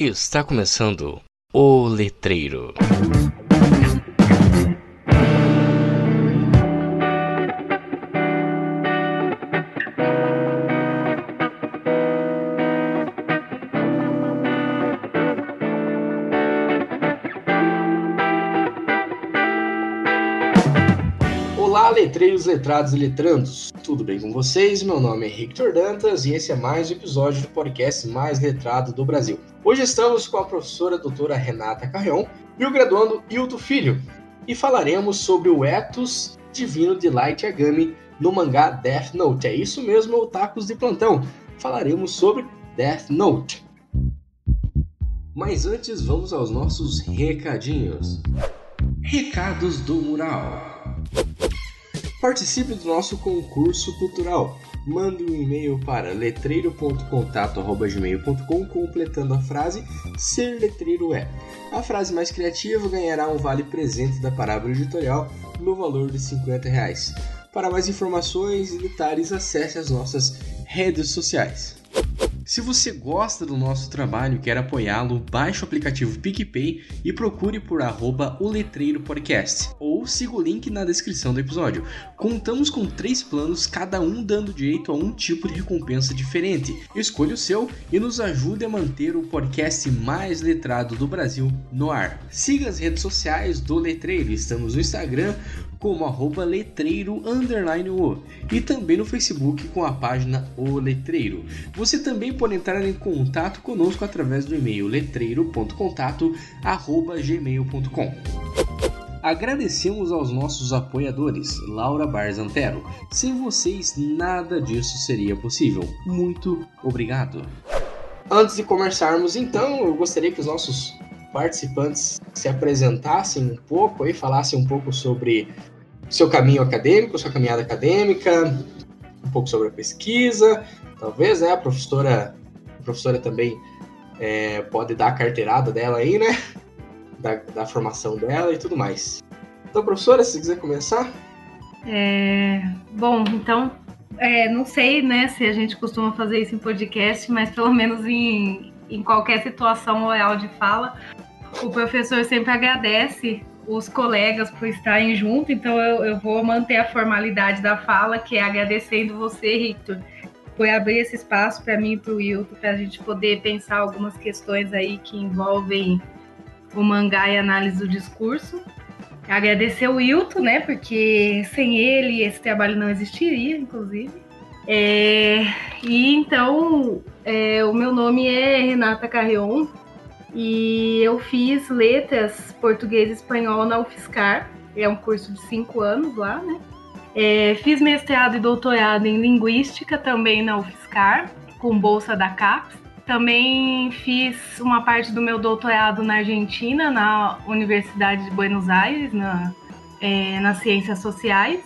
Está começando o Letreiro. Olá, letreiros, letrados e letrandos. Tudo bem com vocês? Meu nome é Victor Dantas e esse é mais um episódio do podcast mais letrado do Brasil. Hoje estamos com a professora doutora Renata Carrion e o graduando Hilton Filho e falaremos sobre o ethos divino de Light Yagami no mangá Death Note. É isso mesmo, otakus de plantão. Falaremos sobre Death Note. Mas antes, vamos aos nossos recadinhos. Recados do Mural. Participe do nosso concurso cultural. Mande um e-mail para letreiro.contato.gmail.com completando a frase Ser Letreiro é. A frase mais criativa ganhará um vale presente da Parábola Editorial no valor de 50 reais. Para mais informações e detalhes, acesse as nossas redes sociais. Se você gosta do nosso trabalho e quer apoiá-lo, baixe o aplicativo PicPay e procure por arroba o Letreiro Podcast, ou siga o link na descrição do episódio. Contamos com três planos, cada um dando direito a um tipo de recompensa diferente. Escolha o seu e nos ajude a manter o podcast mais letrado do Brasil no ar. Siga as redes sociais do Letreiro, estamos no Instagram como arroba letreiro underline o e também no Facebook com a página O Letreiro. Você também pode entrar em contato conosco através do e-mail letreiro.contato@gmail.com. Agradecemos aos nossos apoiadores, Laura Barzantero. Sem vocês, nada disso seria possível. Muito obrigado. Antes de começarmos, então, eu gostaria que os nossos participantes se apresentassem um pouco e falassem um pouco sobre seu caminho acadêmico, sua caminhada acadêmica, um pouco sobre a pesquisa, talvez, né? A professora, a professora também é, pode dar a carteirada dela aí, né? Da, da formação dela e tudo mais. Então, professora, se quiser começar. É, bom, então, é, não sei, né, se a gente costuma fazer isso em podcast, mas pelo menos em, em qualquer situação oral de fala, o professor sempre agradece os colegas por estarem junto, então eu, eu vou manter a formalidade da fala, que é agradecendo você, Victor, por abrir esse espaço para mim e para o Wilton, para a gente poder pensar algumas questões aí que envolvem o mangá e análise do discurso. Agradecer o Wilton, né? Porque sem ele esse trabalho não existiria, inclusive. É, e então, é, o meu nome é Renata Carrion e eu fiz letras português e espanhol na UFSCar. É um curso de cinco anos lá, né? É, fiz mestrado e doutorado em linguística também na UFSCar, com bolsa da CAPES. Também fiz uma parte do meu doutorado na Argentina, na Universidade de Buenos Aires, na, é, nas Ciências Sociais.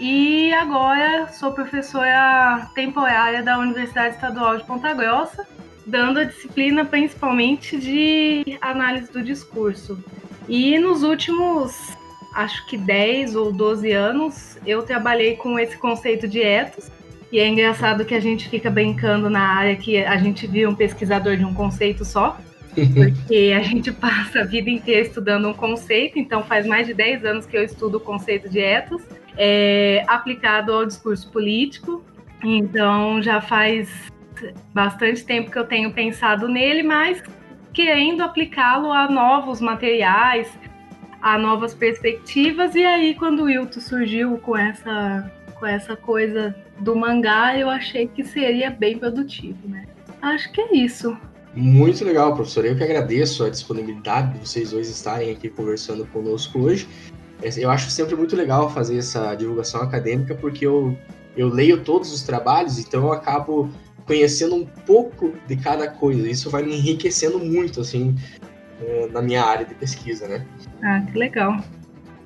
E agora sou professora temporária da Universidade Estadual de Ponta Grossa, dando a disciplina principalmente de análise do discurso. E nos últimos, acho que 10 ou 12 anos, eu trabalhei com esse conceito de ethos, e é engraçado que a gente fica brincando na área que a gente viu um pesquisador de um conceito só, porque a gente passa a vida inteira estudando um conceito, então faz mais de 10 anos que eu estudo o conceito de ethos, é, aplicado ao discurso político, então já faz bastante tempo que eu tenho pensado nele, mas querendo aplicá-lo a novos materiais, a novas perspectivas, e aí quando o Wilton surgiu com essa, com essa coisa do mangá, eu achei que seria bem produtivo, né? Acho que é isso. Muito legal, professor. Eu que agradeço a disponibilidade de vocês dois estarem aqui conversando conosco hoje. Eu acho sempre muito legal fazer essa divulgação acadêmica, porque eu, eu leio todos os trabalhos, então eu acabo conhecendo um pouco de cada coisa. Isso vai me enriquecendo muito, assim, na minha área de pesquisa, né? Ah, que legal.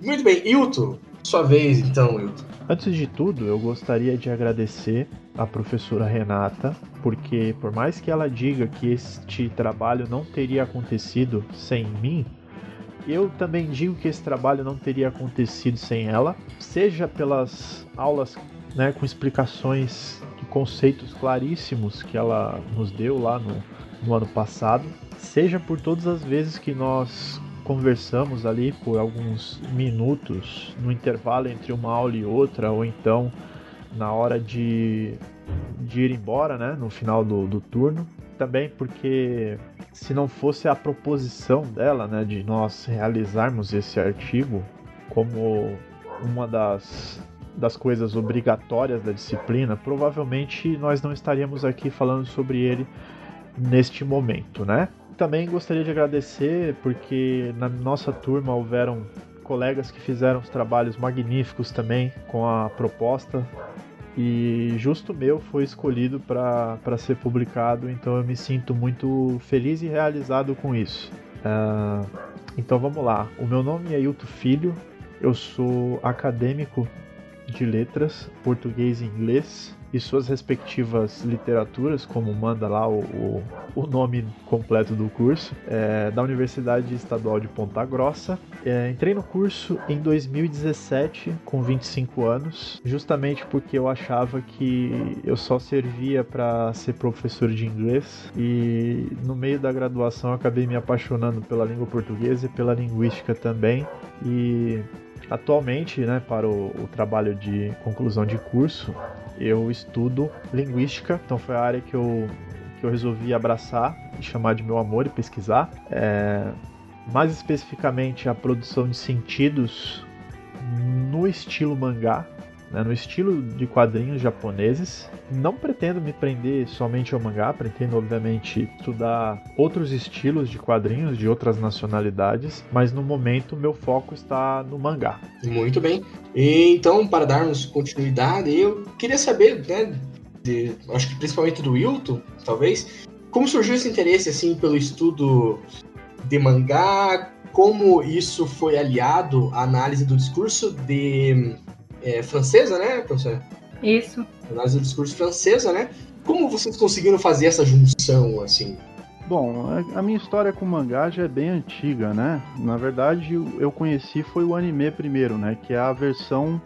Muito bem. Hilton, sua vez, então, Hilton. Antes de tudo, eu gostaria de agradecer a professora Renata, porque por mais que ela diga que este trabalho não teria acontecido sem mim, eu também digo que esse trabalho não teria acontecido sem ela, seja pelas aulas né, com explicações de conceitos claríssimos que ela nos deu lá no, no ano passado, seja por todas as vezes que nós conversamos ali por alguns minutos no intervalo entre uma aula e outra, ou então na hora de, de ir embora, né, no final do, do turno. Também porque se não fosse a proposição dela, né, de nós realizarmos esse artigo como uma das, das coisas obrigatórias da disciplina, provavelmente nós não estaríamos aqui falando sobre ele neste momento, né? Também gostaria de agradecer porque na nossa turma houveram colegas que fizeram os trabalhos magníficos também com a proposta e justo meu foi escolhido para ser publicado, então eu me sinto muito feliz e realizado com isso. Uh, então vamos lá. O meu nome é Hilton Filho, eu sou acadêmico de letras, português e inglês, e suas respectivas literaturas, como manda lá o, o, o nome completo do curso, é, da Universidade Estadual de Ponta Grossa. É, entrei no curso em 2017, com 25 anos, justamente porque eu achava que eu só servia para ser professor de inglês, e no meio da graduação acabei me apaixonando pela língua portuguesa e pela linguística também. E Atualmente, né, para o, o, trabalho de conclusão de curso, eu estudo linguística, então foi a área que eu, que eu resolvi abraçar e chamar de meu amor e pesquisar. É, mais especificamente a produção de sentidos no estilo mangá, né, no estilo de quadrinhos japoneses. Não pretendo me prender somente ao mangá, pretendo obviamente estudar outros estilos de quadrinhos de outras nacionalidades, mas no momento meu foco está no mangá. Muito bem. E, então, para darmos continuidade, eu queria saber, né, de, acho que principalmente do Wilton, talvez, como surgiu esse interesse assim pelo estudo de mangá, como isso foi aliado à análise do discurso de é, francesa, né, professor? Isso. Análise do discurso francesa, né? Como vocês conseguiram fazer essa junção, assim? Bom, a minha história com mangá já é bem antiga, né? Na verdade, eu conheci foi o anime primeiro, né? Que é a versão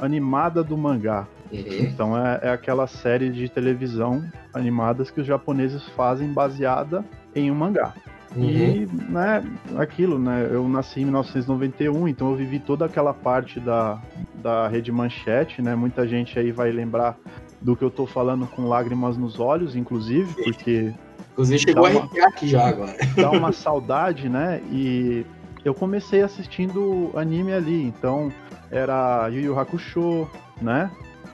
animada do mangá. Uhum. Então é, é, aquela série de televisão animadas que os japoneses fazem baseada em um mangá. Uhum. E, né, aquilo, né, eu nasci em 1991, então eu vivi toda aquela parte da, da rede manchete, né, muita gente aí vai lembrar do que eu tô falando com lágrimas nos olhos, inclusive, porque... Inclusive chegou uma, a arrepiar aqui já agora. Dá uma saudade, né, e eu comecei assistindo anime ali, então era Yu Yu Hakusho, né,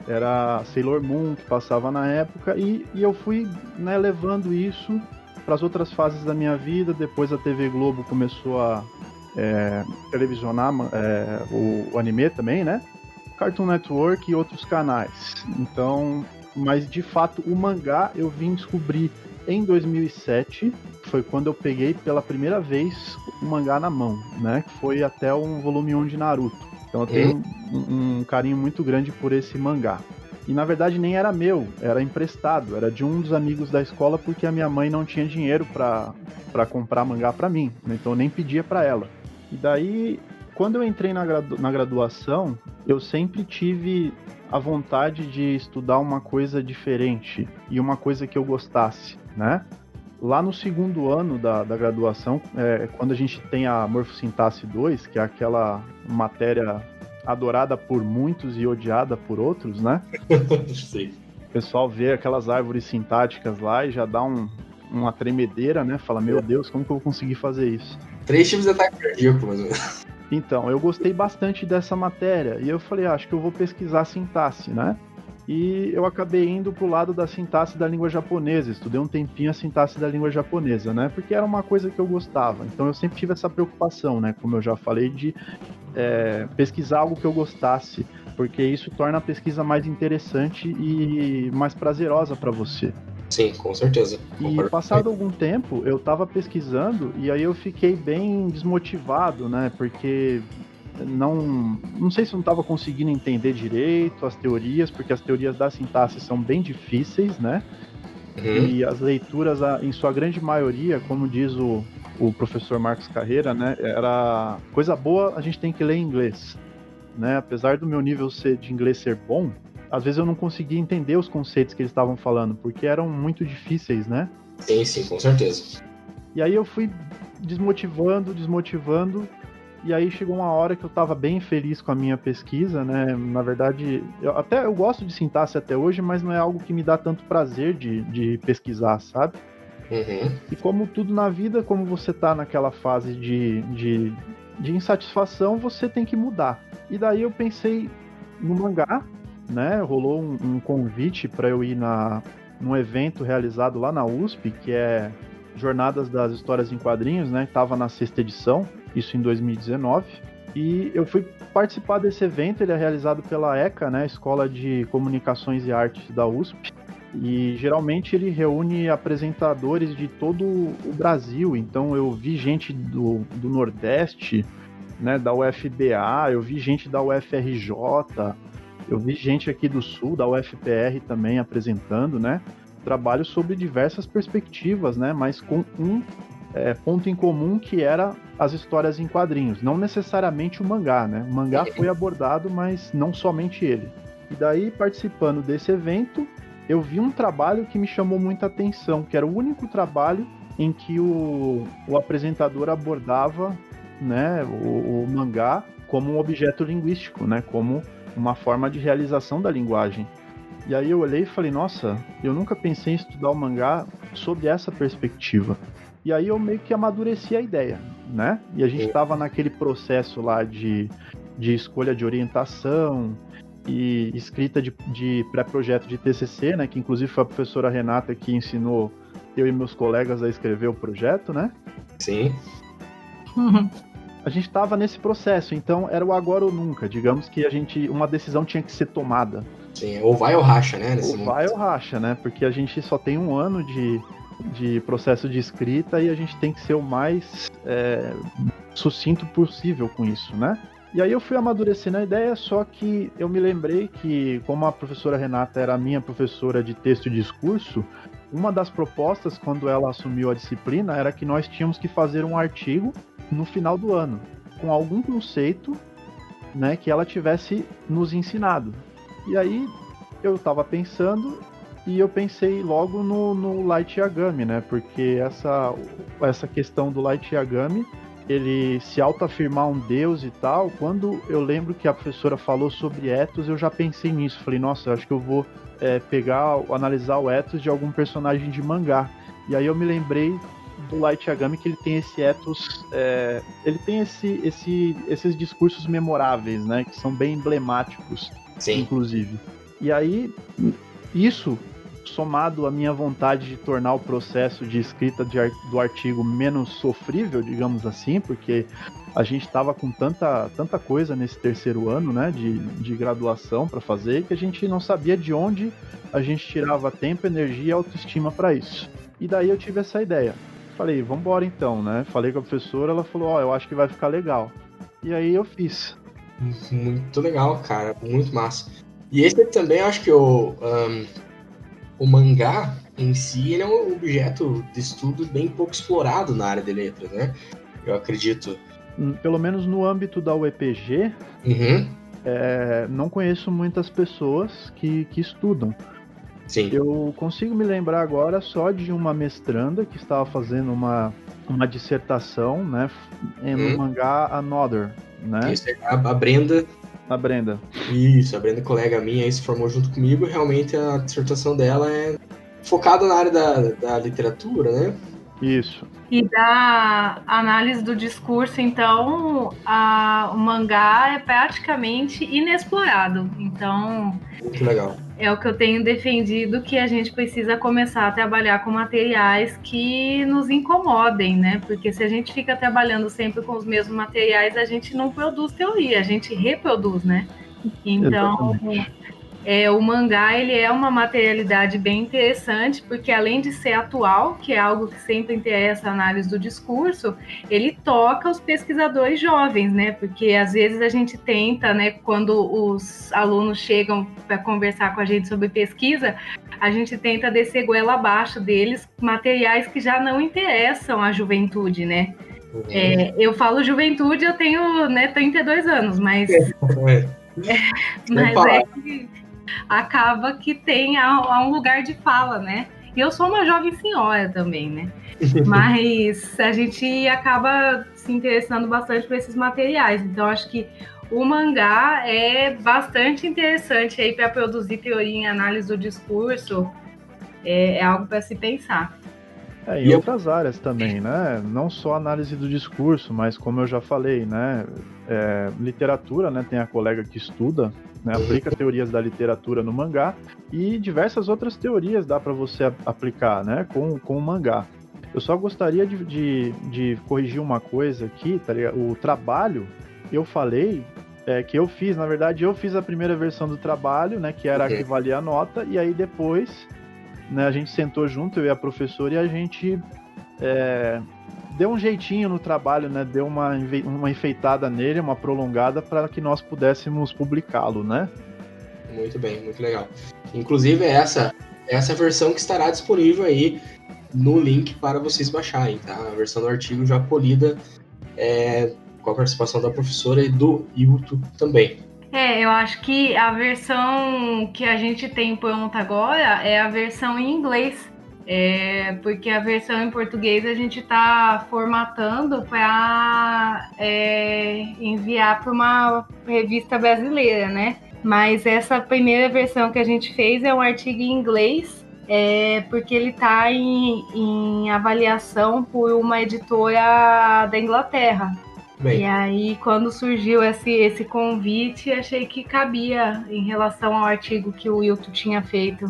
era Sailor Moon que passava na época, e, e eu fui né, levando isso para as outras fases da minha vida. Depois a TV Globo começou a é, televisionar é, o, o, anime também, né? Cartoon Network e outros canais. Então, mas de fato o mangá eu vim descobrir em 2007. Foi quando eu peguei pela primeira vez o mangá na mão, né? Que foi até um volume 1 de Naruto. Então eu tenho um, um carinho muito grande por esse mangá. E na verdade nem era meu, era emprestado, era de um dos amigos da escola porque a minha mãe não tinha dinheiro para comprar mangá para mim, né? então eu nem pedia para ela. E daí, quando eu entrei na, gradu na graduação, eu sempre tive a vontade de estudar uma coisa diferente e uma coisa que eu gostasse, né? Lá no segundo ano da, da graduação, é, quando a gente tem a morfossintaxe 2, que é aquela matéria adorada por muitos e odiada por outros, né? Sim. O pessoal vê aquelas árvores sintáticas lá e já dá um, uma tremedeira, né? Fala, meu Deus, como que eu vou conseguir fazer isso? Três tipos de ataque cardíaco, mais ou menos. Então, eu gostei bastante dessa matéria e eu falei, ah, acho que eu vou pesquisar sintaxe, né? E eu acabei indo pro lado da sintaxe da língua japonesa, estudei um tempinho a sintaxe da língua japonesa, né? Porque era uma coisa que eu gostava. Então eu sempre tive essa preocupação, né? Como eu já falei, de é, pesquisar algo que eu gostasse, porque isso torna a pesquisa mais interessante e mais prazerosa para você. Sim, com certeza. E passado algum tempo, eu estava pesquisando e aí eu fiquei bem desmotivado, né? Porque não, não sei se não estava conseguindo entender direito as teorias, porque as teorias da sintaxe são bem difíceis, né? Uhum. E as leituras, em sua grande maioria, como diz o, o professor Marcos Carreira, né? Era coisa boa a gente tem que ler em inglês, né? Apesar do meu nível ser, de inglês ser bom, às vezes eu não conseguia entender os conceitos que eles estavam falando, porque eram muito difíceis, né? Sim, sim, com certeza. E aí eu fui desmotivando, desmotivando, e aí chegou uma hora que eu estava bem feliz com a minha pesquisa, né? Na verdade, eu, até eu gosto de sintaxe até hoje, mas não é algo que me dá tanto prazer de, de pesquisar, sabe? Uhum. E como tudo na vida, como você tá naquela fase de, de, de insatisfação, você tem que mudar. E daí eu pensei no mangá, né? Rolou um, um convite para eu ir na, num evento realizado lá na USP, que é Jornadas das Histórias em Quadrinhos, né? Tava na sexta edição isso em 2019. E eu fui participar desse evento, ele é realizado pela ECA, né, Escola de Comunicações e Artes da USP. E geralmente ele reúne apresentadores de todo o Brasil. Então eu vi gente do, do Nordeste, né, da UFBA, eu vi gente da UFRJ, eu vi gente aqui do Sul, da UFPR também apresentando, né? Trabalho sobre diversas perspectivas, né? Mas com um é, ponto em comum que era as histórias em quadrinhos, não necessariamente o mangá, né? O mangá foi abordado, mas não somente ele. E daí, participando desse evento, eu vi um trabalho que me chamou muita atenção, que era o único trabalho em que o, o apresentador abordava né, o, o mangá como um objeto linguístico, né, como uma forma de realização da linguagem. E aí eu olhei e falei, nossa, eu nunca pensei em estudar o mangá sob essa perspectiva. E aí eu meio que amadureci a ideia, né? E a gente estava naquele processo lá de, de escolha de orientação e escrita de, de pré-projeto de TCC, né? Que inclusive foi a professora Renata que ensinou eu e meus colegas a escrever o projeto, né? Sim. A gente estava nesse processo, então era o agora ou nunca. Digamos que a gente, uma decisão tinha que ser tomada. Sim, ou vai ou racha, né? ou vai ou racha, né? Porque a gente só tem um ano de, de processo de escrita e a gente tem que ser o mais é, sucinto possível com isso, né? E aí eu fui amadurecendo a ideia, só que eu me lembrei que, como a professora Renata era minha professora de texto e discurso, uma das propostas quando ela assumiu a disciplina era que nós tínhamos que fazer um artigo no final do ano, com algum conceito né, que ela tivesse nos ensinado. E aí eu estava pensando e eu pensei logo no, no Light Yagami, né? Porque essa, essa questão do Light Yagami, ele se autoafirmar um deus e tal, quando eu lembro que a professora falou sobre ethos, eu já pensei nisso. Falei, nossa, acho que eu vou é, pegar, analisar o ethos de algum personagem de mangá. E aí eu me lembrei do Light Yagami que ele tem esse ethos, é, ele tem esse, esse, esses discursos memoráveis, né? Que são bem emblemáticos, Sim. inclusive. E aí, isso somado à minha vontade de tornar o processo de escrita de, do artigo menos sofrível, digamos assim, porque a gente estava com tanta, tanta coisa nesse terceiro ano né, de, de graduação para fazer que a gente não sabia de onde a gente tirava tempo, energia e autoestima para isso. E daí eu tive essa ideia. Falei, vamos embora então, né? Falei com a professora, ela falou, ó, oh, eu acho que vai ficar legal. E aí eu fiz. Muito legal, cara, muito massa. E esse também, acho que o, um, o mangá em si ele é um objeto de estudo bem pouco explorado na área de letras, né? Eu acredito. Hum, pelo menos no âmbito da UEPG, uhum. é, não conheço muitas pessoas que, que estudam. Sim. Eu consigo me lembrar agora só de uma mestranda que estava fazendo uma, uma dissertação, né, no hum. mangá Another, né? Isso, é a, a Brenda a Brenda. Isso, a Brenda, colega minha, aí se formou junto comigo. Realmente a dissertação dela é focada na área da, da literatura, né? Isso. E da análise do discurso, então, a, o mangá é praticamente inexplorado. Então. Muito legal. É o que eu tenho defendido que a gente precisa começar a trabalhar com materiais que nos incomodem, né? Porque se a gente fica trabalhando sempre com os mesmos materiais, a gente não produz teoria, a gente reproduz, né? Então, Exatamente. É, o mangá ele é uma materialidade bem interessante, porque além de ser atual, que é algo que sempre interessa a análise do discurso, ele toca os pesquisadores jovens, né? Porque às vezes a gente tenta, né, quando os alunos chegam para conversar com a gente sobre pesquisa, a gente tenta descer goela abaixo deles materiais que já não interessam à juventude, né? Uhum. É, eu falo juventude, eu tenho né, 32 anos, mas. É, é. mas é que acaba que tem a, a um lugar de fala, né? eu sou uma jovem senhora também, né? Mas a gente acaba se interessando bastante por esses materiais. Então, acho que o mangá é bastante interessante aí para produzir teoria em análise do discurso. É, é algo para se pensar. É, em e outras eu... áreas também, né? Não só análise do discurso, mas como eu já falei, né? É, literatura, né? Tem a colega que estuda, né? aplica teorias da literatura no mangá e diversas outras teorias dá para você aplicar, né? Com, com o mangá. Eu só gostaria de, de, de corrigir uma coisa aqui, tá ligado? O trabalho, eu falei é, que eu fiz, na verdade, eu fiz a primeira versão do trabalho, né? Que era okay. a que valia a nota, e aí depois né, a gente sentou junto, eu e a professora, e a gente é, deu um jeitinho no trabalho, né? Deu uma, uma enfeitada nele, uma prolongada para que nós pudéssemos publicá-lo, né? Muito bem, muito legal. Inclusive essa essa versão que estará disponível aí no link para vocês baixarem, tá? A versão do artigo já polida é, com a participação da professora e do YouTube também. É, eu acho que a versão que a gente tem pronta agora é a versão em inglês. É, porque a versão em português a gente está formatando para é, enviar para uma revista brasileira, né? Mas essa primeira versão que a gente fez é um artigo em inglês, é, porque ele está em, em avaliação por uma editora da Inglaterra. Bem. E aí, quando surgiu esse, esse convite, achei que cabia em relação ao artigo que o Wilton tinha feito.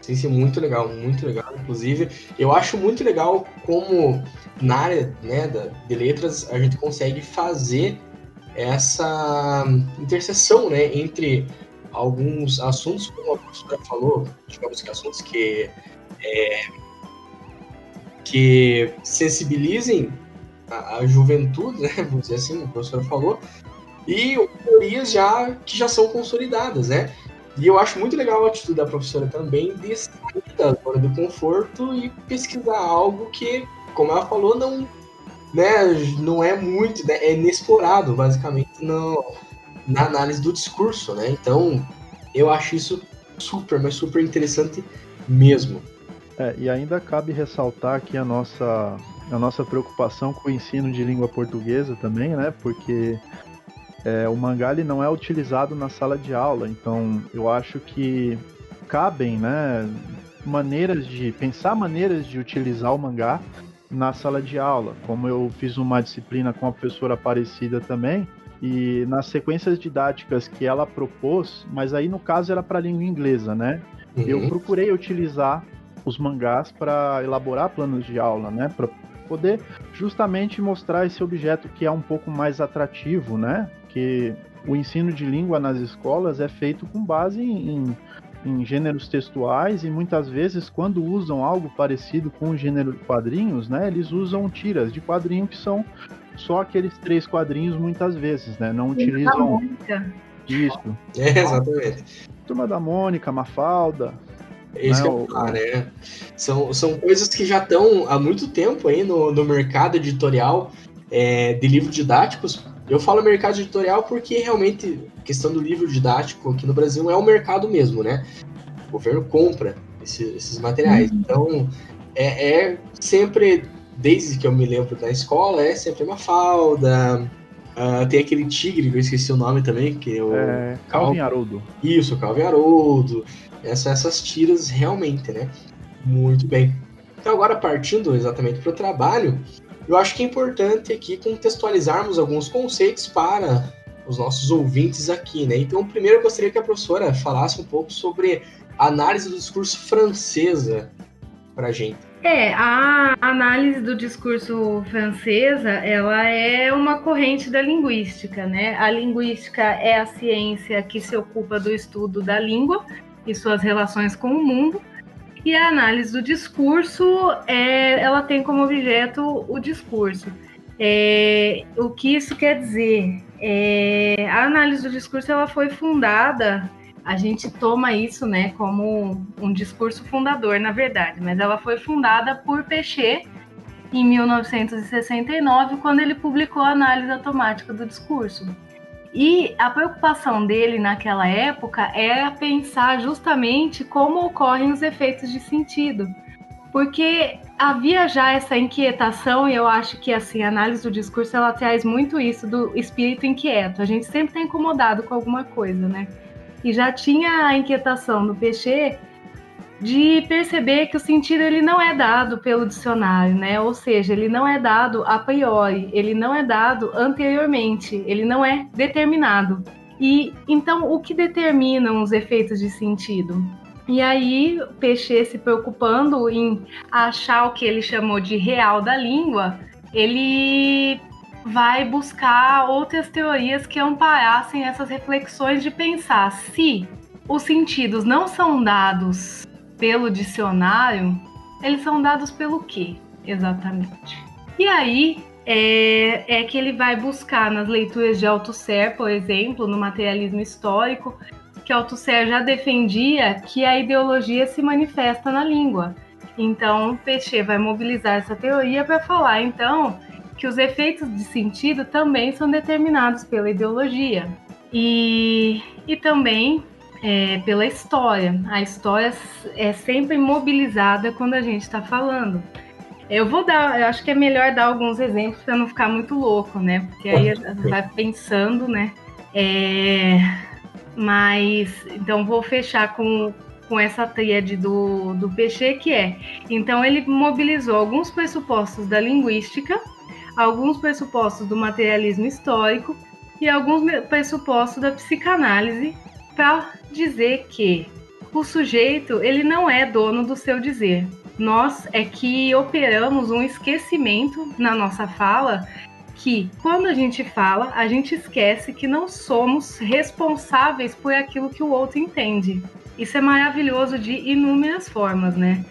Sim, sim, muito legal, muito legal. Inclusive, eu acho muito legal como na área né, da, de letras a gente consegue fazer essa interseção né, entre alguns assuntos, como a professora falou, digamos que assuntos que, é, que sensibilizem a, a juventude, né? Vamos dizer assim, o professor falou, e teorias já que já são consolidadas, né? E eu acho muito legal a atitude da professora também de sair da zona do conforto e pesquisar algo que, como ela falou, não, né, não é muito, né, é inexplorado, basicamente, no, na análise do discurso, né? Então, eu acho isso super, mas super interessante mesmo. É, e ainda cabe ressaltar aqui a nossa a nossa preocupação com o ensino de língua portuguesa também, né? Porque é, o mangá ele não é utilizado na sala de aula, então eu acho que cabem, né? Maneiras de pensar maneiras de utilizar o mangá na sala de aula, como eu fiz uma disciplina com a professora Aparecida também, e nas sequências didáticas que ela propôs, mas aí no caso era para língua inglesa, né? Uhum. Eu procurei utilizar os mangás para elaborar planos de aula, né? Para poder justamente mostrar esse objeto que é um pouco mais atrativo, né? Que o ensino de língua nas escolas é feito com base em, em gêneros textuais e muitas vezes quando usam algo parecido com o gênero de quadrinhos, né? Eles usam tiras de quadrinho que são só aqueles três quadrinhos muitas vezes, né? Não utilizam isso. É, exatamente. Turma da Mônica, Mafalda, esse não, que falar, né? São, são coisas que já estão há muito tempo aí no, no mercado editorial é, de livros didáticos. Eu falo mercado editorial porque realmente a questão do livro didático aqui no Brasil é o mercado mesmo, né? O governo compra esse, esses materiais. Uhum. Então, é, é, sempre, desde que eu me lembro da escola, é sempre uma falda. Uh, tem aquele tigre, que eu esqueci o nome também, que é o. É, Calvin Haroldo. Isso, Calvin Haroldo essa, essas tiras realmente, né? Muito bem. Então, agora partindo exatamente para o trabalho, eu acho que é importante aqui contextualizarmos alguns conceitos para os nossos ouvintes aqui, né? Então, primeiro eu gostaria que a professora falasse um pouco sobre a análise do discurso francesa para a gente. É, a análise do discurso francesa, ela é uma corrente da linguística, né? A linguística é a ciência que se ocupa do estudo da língua e suas relações com o mundo. E a análise do discurso, é, ela tem como objeto o discurso. É, o que isso quer dizer? É, a análise do discurso ela foi fundada, a gente toma isso né, como um discurso fundador, na verdade, mas ela foi fundada por Pechet em 1969, quando ele publicou a análise automática do discurso. E a preocupação dele naquela época era pensar justamente como ocorrem os efeitos de sentido. porque havia já essa inquietação e eu acho que assim a análise do discurso ela traz muito isso do espírito inquieto. A gente sempre está incomodado com alguma coisa, né? E já tinha a inquietação do peixe de perceber que o sentido ele não é dado pelo dicionário, né? Ou seja, ele não é dado a priori, ele não é dado anteriormente, ele não é determinado. E então o que determinam os efeitos de sentido? E aí, Peixe se preocupando em achar o que ele chamou de real da língua, ele vai buscar outras teorias que amparassem essas reflexões de pensar se os sentidos não são dados pelo dicionário, eles são dados pelo quê, exatamente? E aí é, é que ele vai buscar nas leituras de Althusser, por exemplo, no materialismo histórico, que Althusser já defendia que a ideologia se manifesta na língua. Então, Peixe vai mobilizar essa teoria para falar, então, que os efeitos de sentido também são determinados pela ideologia. E, e também é, pela história. A história é sempre mobilizada quando a gente está falando. Eu vou dar, eu acho que é melhor dar alguns exemplos para não ficar muito louco, né? Porque aí vai pensando, né? É, mas então vou fechar com, com essa tríade do, do Peixe, que é então ele mobilizou alguns pressupostos da linguística, alguns pressupostos do materialismo histórico e alguns pressupostos da psicanálise para dizer que o sujeito ele não é dono do seu dizer. Nós é que operamos um esquecimento na nossa fala que quando a gente fala, a gente esquece que não somos responsáveis por aquilo que o outro entende. Isso é maravilhoso de inúmeras formas, né?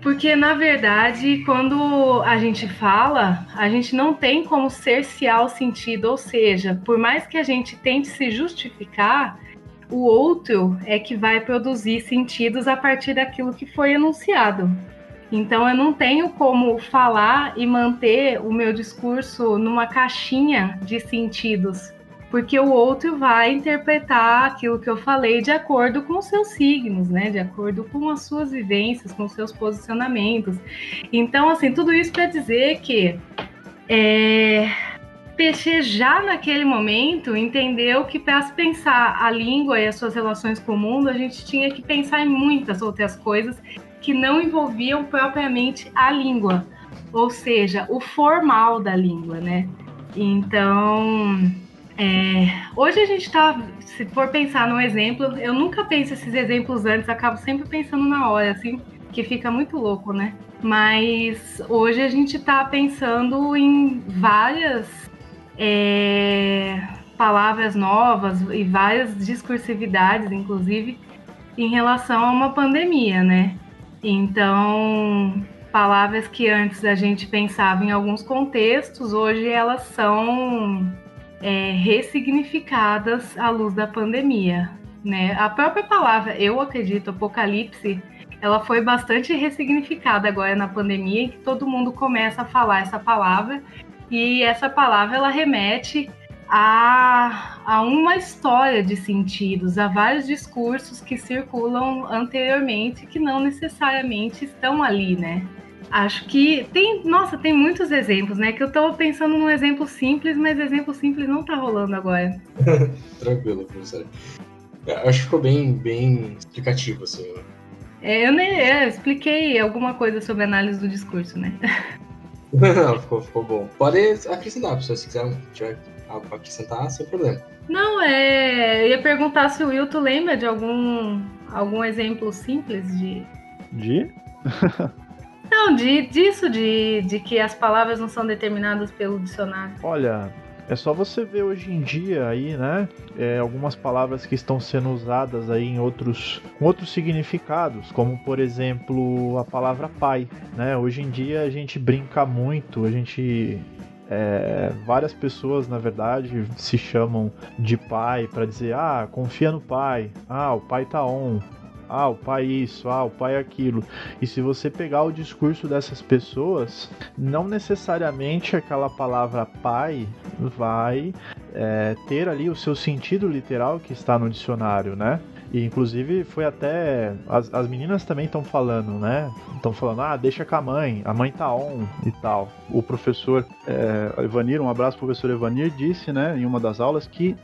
Porque, na verdade, quando a gente fala, a gente não tem como cercear o sentido, ou seja, por mais que a gente tente se justificar, o outro é que vai produzir sentidos a partir daquilo que foi enunciado. Então eu não tenho como falar e manter o meu discurso numa caixinha de sentidos, porque o outro vai interpretar aquilo que eu falei de acordo com os seus signos, né? De acordo com as suas vivências, com seus posicionamentos. Então, assim, tudo isso para dizer que é, Peixe já naquele momento entendeu que para se pensar a língua e as suas relações com o mundo, a gente tinha que pensar em muitas outras coisas que não envolviam propriamente a língua, ou seja, o formal da língua, né? Então, é, hoje a gente está, se for pensar num exemplo, eu nunca penso esses exemplos antes, acabo sempre pensando na hora, assim, que fica muito louco, né? Mas hoje a gente está pensando em várias é, palavras novas e várias discursividades, inclusive, em relação a uma pandemia, né? Então, palavras que antes a gente pensava em alguns contextos, hoje elas são é, ressignificadas à luz da pandemia, né? A própria palavra, eu acredito, apocalipse, ela foi bastante ressignificada agora na pandemia, em que todo mundo começa a falar essa palavra e essa palavra ela remete a, a uma história de sentidos, a vários discursos que circulam anteriormente que não necessariamente estão ali, né? Acho que tem, nossa, tem muitos exemplos, né? Que eu estou pensando num exemplo simples, mas exemplo simples não está rolando agora. Tranquilo, professor. É, acho que ficou bem, bem explicativo, assim. É, eu nem é, eu expliquei alguma coisa sobre análise do discurso, né? Não, ficou, ficou bom. Pode acrescentar, pessoal, se quiser tiver algo para acrescentar, sem problema. Não, é. Eu ia perguntar se o Wilton lembra de algum, algum exemplo simples de. De? não, de, disso, de, de que as palavras não são determinadas pelo dicionário. Olha, é só você ver hoje em dia aí, né? É, algumas palavras que estão sendo usadas aí em outros, outros significados, como por exemplo a palavra pai, né? Hoje em dia a gente brinca muito, a gente é, várias pessoas, na verdade, se chamam de pai para dizer: ah, confia no pai, ah, o pai tá on, ah, o pai isso, ah, o pai aquilo. E se você pegar o discurso dessas pessoas, não necessariamente aquela palavra pai vai é, ter ali o seu sentido literal que está no dicionário, né? E inclusive foi até. As, as meninas também estão falando, né? Estão falando, ah, deixa com a mãe, a mãe tá on e tal. O professor é, Evanir, um abraço pro professor Evanir, disse, né, em uma das aulas, que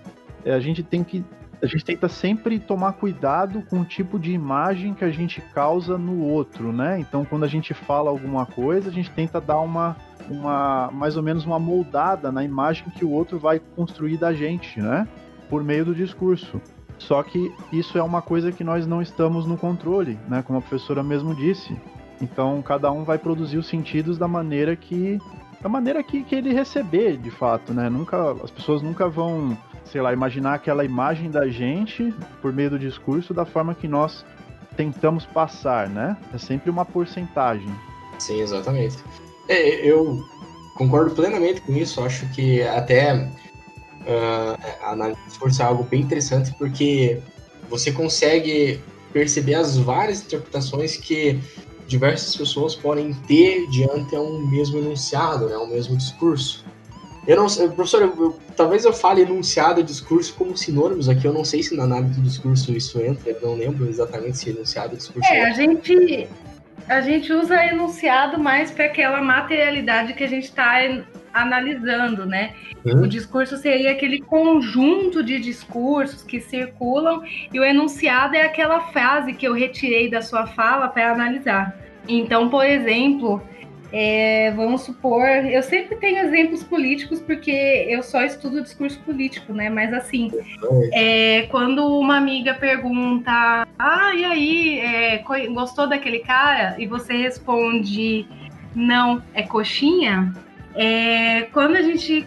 é, a gente tem que. A gente tenta sempre tomar cuidado com o tipo de imagem que a gente causa no outro, né? Então, quando a gente fala alguma coisa, a gente tenta dar uma, uma mais ou menos uma moldada na imagem que o outro vai construir da gente, né? Por meio do discurso. Só que isso é uma coisa que nós não estamos no controle, né? Como a professora mesmo disse. Então cada um vai produzir os sentidos da maneira que da maneira que, que ele receber, de fato, né? Nunca as pessoas nunca vão, sei lá, imaginar aquela imagem da gente por meio do discurso da forma que nós tentamos passar, né? É sempre uma porcentagem. Sim, exatamente. É, eu concordo plenamente com isso. Acho que até uh, a análise de discurso é algo bem interessante porque você consegue perceber as várias interpretações que diversas pessoas podem ter diante a um mesmo enunciado, né, um mesmo discurso. Eu não sei, professor, eu, eu, talvez eu fale enunciado e discurso como sinônimos aqui, eu não sei se na análise do discurso isso entra, eu não lembro exatamente se enunciado e discurso. É, a gente, a gente usa enunciado mais para aquela materialidade que a gente está analisando, né? O discurso seria aquele conjunto de discursos que circulam e o enunciado é aquela frase que eu retirei da sua fala para analisar. Então, por exemplo, é, vamos supor, eu sempre tenho exemplos políticos porque eu só estudo discurso político, né? Mas assim, é, quando uma amiga pergunta, ah, e aí, é, gostou daquele cara? E você responde, não, é coxinha? É, quando a gente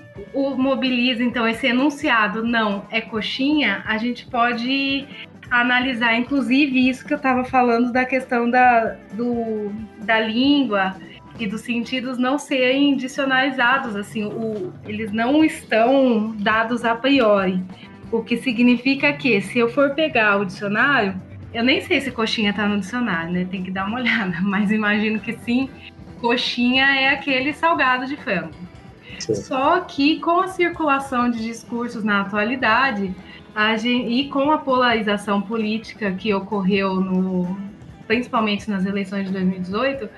mobiliza, então, esse enunciado não é coxinha, a gente pode analisar, inclusive, isso que eu estava falando da questão da, do, da língua e dos sentidos não serem dicionalizados, assim, o, eles não estão dados a priori. O que significa que, se eu for pegar o dicionário, eu nem sei se coxinha está no dicionário, né? Tem que dar uma olhada, mas imagino que sim, Coxinha é aquele salgado de frango. Sim. Só que com a circulação de discursos na atualidade gente, e com a polarização política que ocorreu no, principalmente nas eleições de 2018,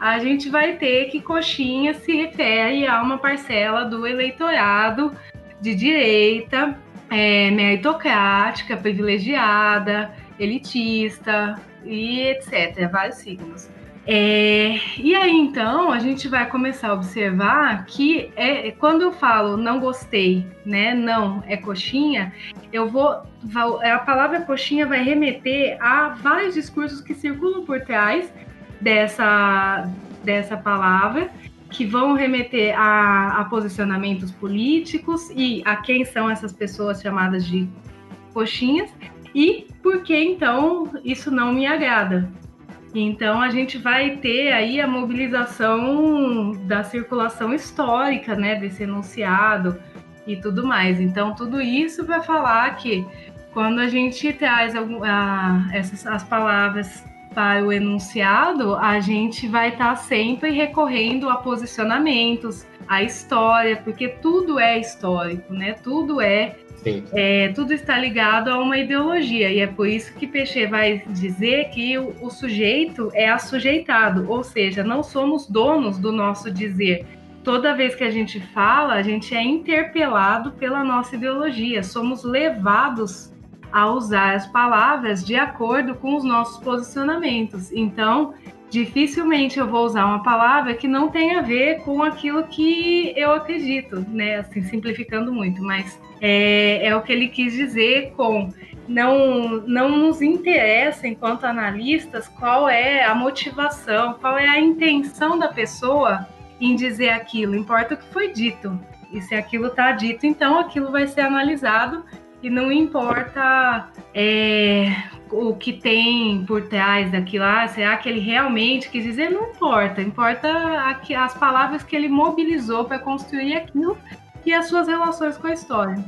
a gente vai ter que coxinha se refere a uma parcela do eleitorado de direita, é, meritocrática, privilegiada, elitista e etc. Vários signos. É, e aí então a gente vai começar a observar que é, quando eu falo não gostei, né? Não é coxinha, eu vou. A palavra coxinha vai remeter a vários discursos que circulam por trás dessa, dessa palavra, que vão remeter a, a posicionamentos políticos e a quem são essas pessoas chamadas de coxinhas, e por que então isso não me agrada. Então a gente vai ter aí a mobilização da circulação histórica, né, desse enunciado e tudo mais. Então tudo isso vai falar que quando a gente traz a, essas as palavras para o enunciado, a gente vai estar tá sempre recorrendo a posicionamentos, a história, porque tudo é histórico, né? Tudo é é, tudo está ligado a uma ideologia, e é por isso que Peixe vai dizer que o, o sujeito é assujeitado, ou seja, não somos donos do nosso dizer. Toda vez que a gente fala, a gente é interpelado pela nossa ideologia, somos levados a usar as palavras de acordo com os nossos posicionamentos. Então, dificilmente eu vou usar uma palavra que não tem a ver com aquilo que eu acredito, né? Assim, simplificando muito, mas é, é o que ele quis dizer com não, não nos interessa, enquanto analistas, qual é a motivação, qual é a intenção da pessoa em dizer aquilo, importa o que foi dito. E se aquilo está dito, então aquilo vai ser analisado e não importa é, o que tem por trás daquilo lá, será que ele realmente quis dizer? Não importa, importa as palavras que ele mobilizou para construir aquilo e as suas relações com a história.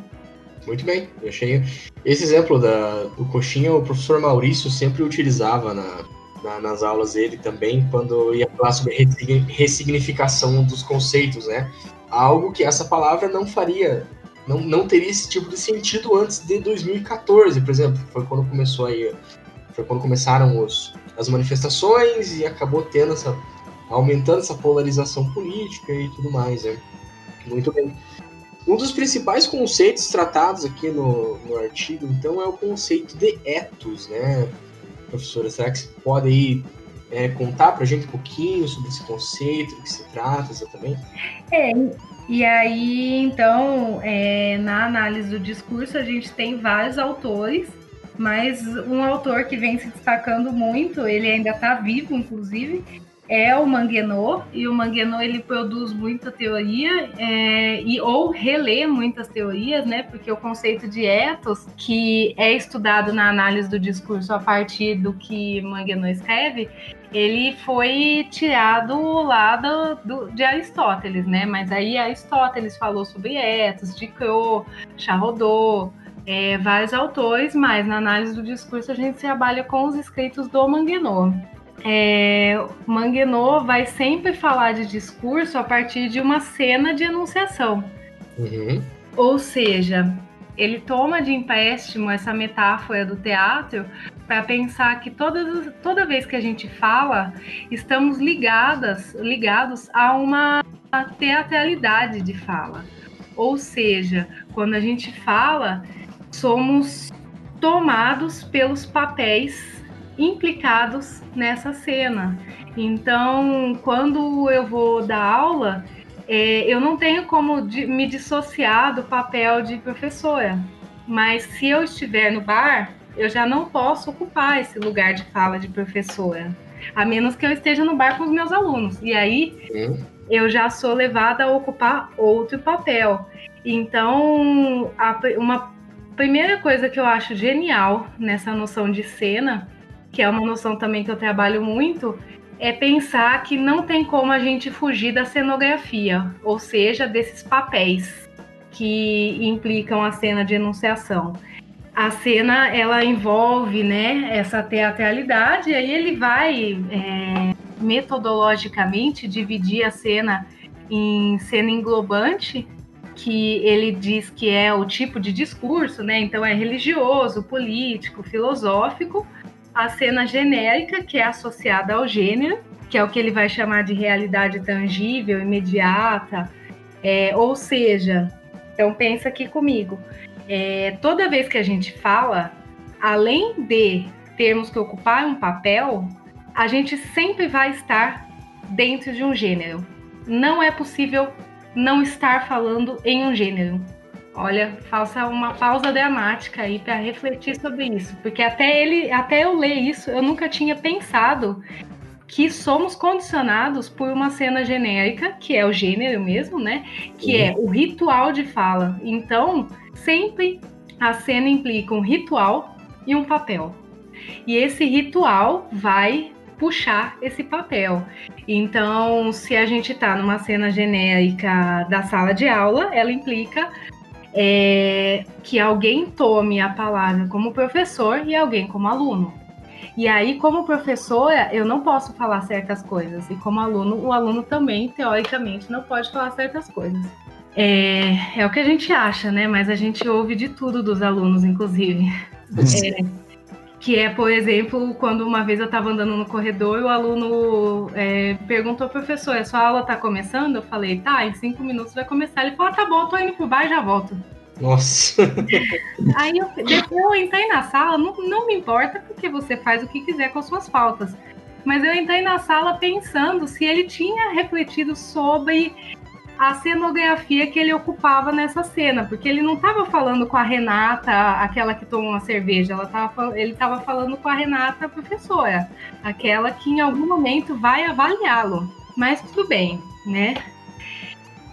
Muito bem, eu achei. Esse exemplo da, do coxinha, o professor Maurício sempre utilizava na, na, nas aulas dele também, quando ia falar sobre ressignificação dos conceitos, né? Algo que essa palavra não faria não, não teria esse tipo de sentido antes de 2014, por exemplo. Foi quando começou aí. Foi quando começaram os, as manifestações e acabou tendo essa. aumentando essa polarização política e tudo mais, né? Muito bem. Um dos principais conceitos tratados aqui no, no artigo, então, é o conceito de ethos, né, professora? Será que você pode aí é, contar para a gente um pouquinho sobre esse conceito, do que se trata exatamente? É, e aí, então, é, na análise do discurso, a gente tem vários autores, mas um autor que vem se destacando muito, ele ainda está vivo, inclusive, é o Manguenot, e o Manguenot ele produz muita teoria é, e ou relê muitas teorias, né? Porque o conceito de ethos, que é estudado na análise do discurso a partir do que Manguenot escreve, ele foi tirado lá do, do, de Aristóteles, né? Mas aí Aristóteles falou sobre ethos, de Crow, Charrodot, é, vários autores, mas na análise do discurso a gente trabalha com os escritos do Manguenot é, Manguenot vai sempre falar de discurso a partir de uma cena de enunciação. Uhum. Ou seja, ele toma de empréstimo essa metáfora do teatro para pensar que toda, toda vez que a gente fala, estamos ligadas, ligados a uma teatralidade de fala. Ou seja, quando a gente fala, somos tomados pelos papéis implicados nessa cena. Então, quando eu vou dar aula, é, eu não tenho como me dissociar do papel de professora. Mas se eu estiver no bar, eu já não posso ocupar esse lugar de fala de professora, a menos que eu esteja no bar com os meus alunos. E aí eu já sou levada a ocupar outro papel. Então, a, uma primeira coisa que eu acho genial nessa noção de cena que é uma noção também que eu trabalho muito, é pensar que não tem como a gente fugir da cenografia, ou seja, desses papéis que implicam a cena de enunciação. A cena ela envolve, né, essa teatralidade, e aí ele vai é, metodologicamente dividir a cena em cena englobante, que ele diz que é o tipo de discurso, né? Então é religioso, político, filosófico, a cena genérica, que é associada ao gênero, que é o que ele vai chamar de realidade tangível, imediata, é, ou seja, então pensa aqui comigo, é, toda vez que a gente fala, além de termos que ocupar um papel, a gente sempre vai estar dentro de um gênero. Não é possível não estar falando em um gênero. Olha, faça uma pausa dramática aí para refletir sobre isso, porque até ele, até eu ler isso, eu nunca tinha pensado que somos condicionados por uma cena genérica, que é o gênero mesmo, né? Que é o ritual de fala. Então, sempre a cena implica um ritual e um papel. E esse ritual vai puxar esse papel. Então, se a gente está numa cena genérica da sala de aula, ela implica é, que alguém tome a palavra como professor e alguém como aluno. E aí, como professora, eu não posso falar certas coisas. E como aluno, o aluno também, teoricamente, não pode falar certas coisas. É, é o que a gente acha, né? Mas a gente ouve de tudo dos alunos, inclusive. É, que é, por exemplo, quando uma vez eu estava andando no corredor e o aluno é, perguntou, professor, a sua aula está começando? Eu falei, tá, em cinco minutos vai começar. Ele falou, ah, tá bom, tô indo pro bar e já volto. Nossa. Aí eu, depois eu entrei na sala, não, não me importa porque você faz o que quiser com as suas faltas. Mas eu entrei na sala pensando se ele tinha refletido sobre a cenografia que ele ocupava nessa cena, porque ele não estava falando com a Renata, aquela que toma uma cerveja, tava, ele estava falando com a Renata, a professora, aquela que em algum momento vai avaliá-lo. Mas tudo bem, né?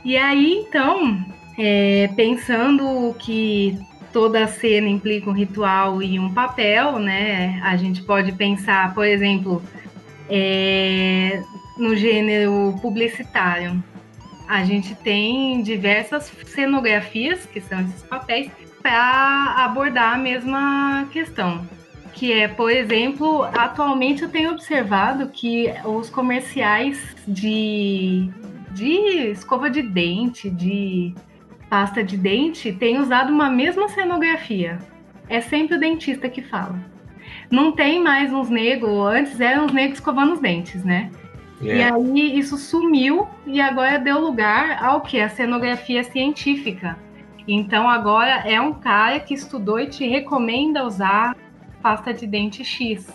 E aí, então, é, pensando que toda cena implica um ritual e um papel, né? A gente pode pensar, por exemplo, é, no gênero publicitário a gente tem diversas cenografias, que são esses papéis, para abordar a mesma questão. Que é, por exemplo, atualmente eu tenho observado que os comerciais de, de escova de dente, de pasta de dente tem usado uma mesma cenografia. É sempre o dentista que fala. Não tem mais uns negros, antes eram os negros escovando os dentes, né? É. E aí isso sumiu e agora deu lugar ao que? A cenografia científica. Então agora é um cara que estudou e te recomenda usar pasta de dente X.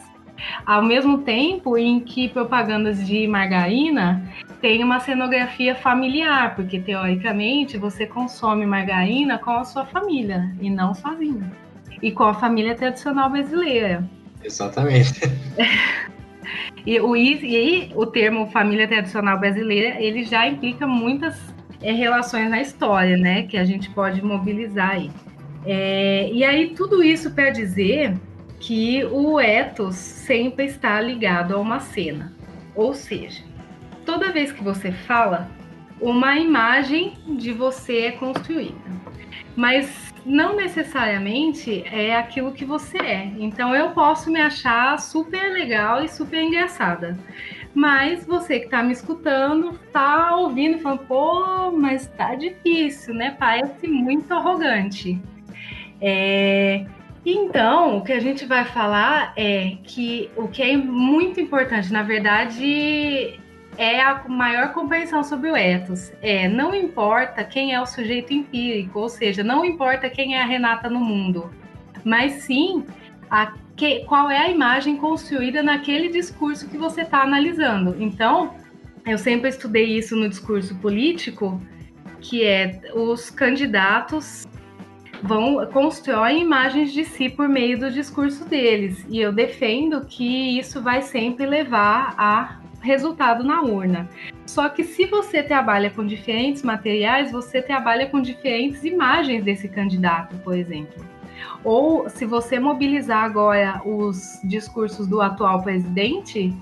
Ao mesmo tempo em que propagandas de margarina tem uma cenografia familiar, porque teoricamente você consome margarina com a sua família e não sozinho. E com a família tradicional brasileira. Exatamente. e, o, e o termo família tradicional brasileira, ele já implica muitas é, relações na história, né? Que a gente pode mobilizar aí. É, e aí, tudo isso para dizer que o ethos sempre está ligado a uma cena. Ou seja, toda vez que você fala, uma imagem de você é construída. Mas não necessariamente é aquilo que você é. Então eu posso me achar super legal e super engraçada. Mas você que está me escutando, está ouvindo falando, pô, mas tá difícil, né? Parece muito arrogante. É, então, o que a gente vai falar é que o que é muito importante, na verdade, é a maior compreensão sobre o ethos. É, não importa quem é o sujeito empírico, ou seja, não importa quem é a Renata no mundo, mas sim a que, qual é a imagem construída naquele discurso que você está analisando. Então, eu sempre estudei isso no discurso político, que é os candidatos vão constroem imagens de si por meio do discurso deles. E eu defendo que isso vai sempre levar a resultado na urna. Só que se você trabalha com diferentes materiais, você trabalha com diferentes imagens desse candidato, por exemplo. Ou se você mobilizar agora os discursos do atual presidente,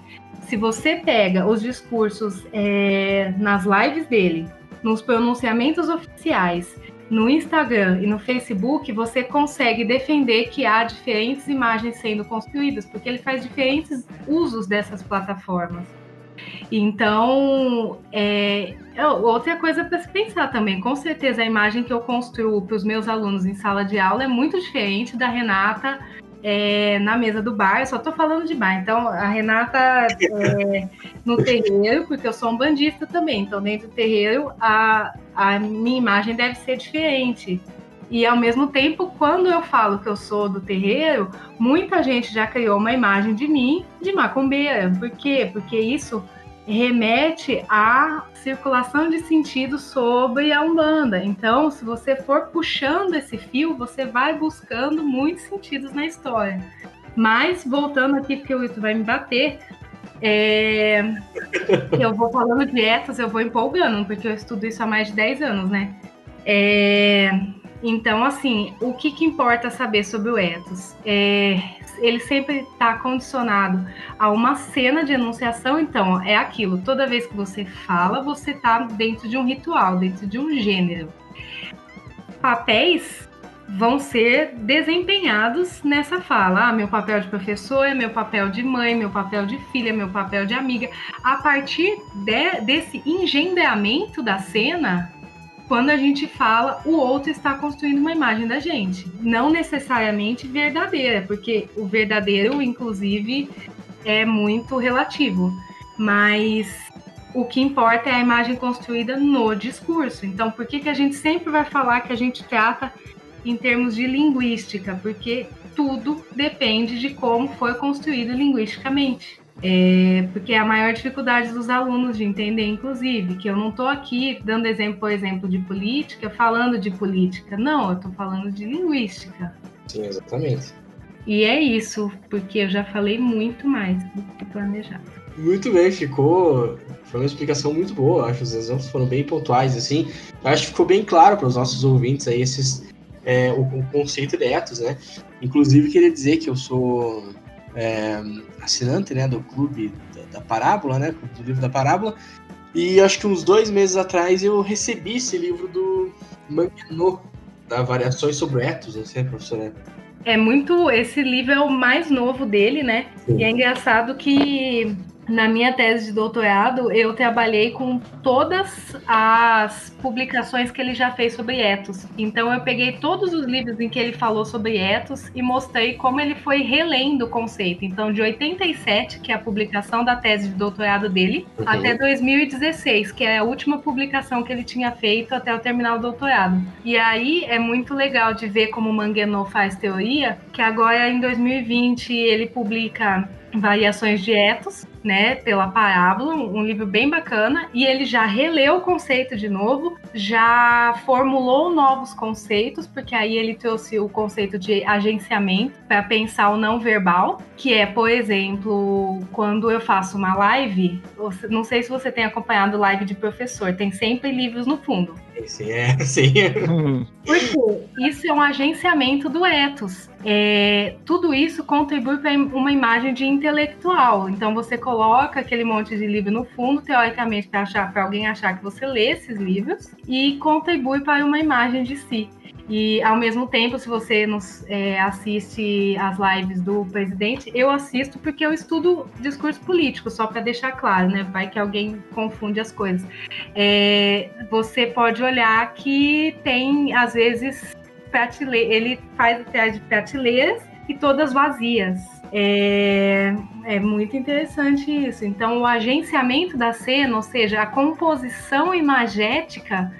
se você pega os discursos é, nas lives dele, nos pronunciamentos oficiais no Instagram e no Facebook, você consegue defender que há diferentes imagens sendo construídas, porque ele faz diferentes usos dessas plataformas. Então, é, é outra coisa para se pensar também. Com certeza, a imagem que eu construo para os meus alunos em sala de aula é muito diferente da Renata é, na mesa do bar, eu só tô falando de bar. Então, a Renata é, no terreiro, porque eu sou um bandista também. Então, dentro do terreiro, a, a minha imagem deve ser diferente. E ao mesmo tempo, quando eu falo que eu sou do terreiro, muita gente já criou uma imagem de mim de macumbeira. Por quê? Porque isso remete à circulação de sentido sobre a Umbanda. Então, se você for puxando esse fio, você vai buscando muitos sentidos na história. Mas, voltando aqui, porque o Wilton vai me bater, é... eu vou falando de etos, eu vou empolgando, porque eu estudo isso há mais de 10 anos, né? É... Então, assim, o que, que importa saber sobre o ethos? É, ele sempre está condicionado a uma cena de enunciação, então é aquilo, toda vez que você fala, você está dentro de um ritual, dentro de um gênero. Papéis vão ser desempenhados nessa fala. Ah, meu papel de professor meu papel de mãe, meu papel de filha, meu papel de amiga. A partir de, desse engendramento da cena, quando a gente fala, o outro está construindo uma imagem da gente, não necessariamente verdadeira, porque o verdadeiro, inclusive, é muito relativo, mas o que importa é a imagem construída no discurso. Então, por que, que a gente sempre vai falar que a gente trata em termos de linguística? Porque tudo depende de como foi construído linguisticamente. É, porque é a maior dificuldade dos alunos de entender, inclusive, que eu não estou aqui dando exemplo, por exemplo, de política, falando de política. Não, eu estou falando de linguística. Sim, exatamente. E é isso, porque eu já falei muito mais do que planejado. Muito bem, ficou. Foi uma explicação muito boa. Acho que os exemplos foram bem pontuais, assim. Acho que ficou bem claro para os nossos ouvintes aí esses, é, o, o, conceito de etos, né? Inclusive, queria dizer que eu sou é, assinante né, do clube da, da, Parábola, né, do livro da Parábola, e acho que uns dois meses atrás eu recebi esse livro do Manguinot, da Variações sobre Etos, não sei, professora. É muito. Esse livro é o mais novo dele, né? Sim. E é engraçado que na minha tese de doutorado, eu trabalhei com todas as publicações que ele já fez sobre etos. Então, eu peguei todos os livros em que ele falou sobre etos e mostrei como ele foi relendo o conceito. Então, de 87, que é a publicação da tese de doutorado dele, uhum. até 2016, que é a última publicação que ele tinha feito até o terminar o doutorado. E aí é muito legal de ver como o Manguenot faz teoria, que agora em 2020 ele publica Variações de Etos, né, pela Parábola, um livro bem bacana, e ele já releu o conceito de novo, já formulou novos conceitos, porque aí ele trouxe o conceito de agenciamento para pensar o não verbal, que é, por exemplo, quando eu faço uma live, não sei se você tem acompanhado live de professor, tem sempre livros no fundo. Sim, é, sim. Porque isso é um agenciamento do ethos. É, tudo isso contribui para uma imagem de intelectual. Então você coloca aquele monte de livro no fundo, teoricamente, para alguém achar que você lê esses livros e contribui para uma imagem de si. E ao mesmo tempo, se você nos é, assiste as lives do presidente, eu assisto porque eu estudo discurso político, só para deixar claro, né? Vai que alguém confunde as coisas. É, você pode olhar que tem, às vezes, prateleira, ele faz atrás de prateleiras e todas vazias. É, é, muito interessante isso. Então, o agenciamento da cena, ou seja, a composição imagética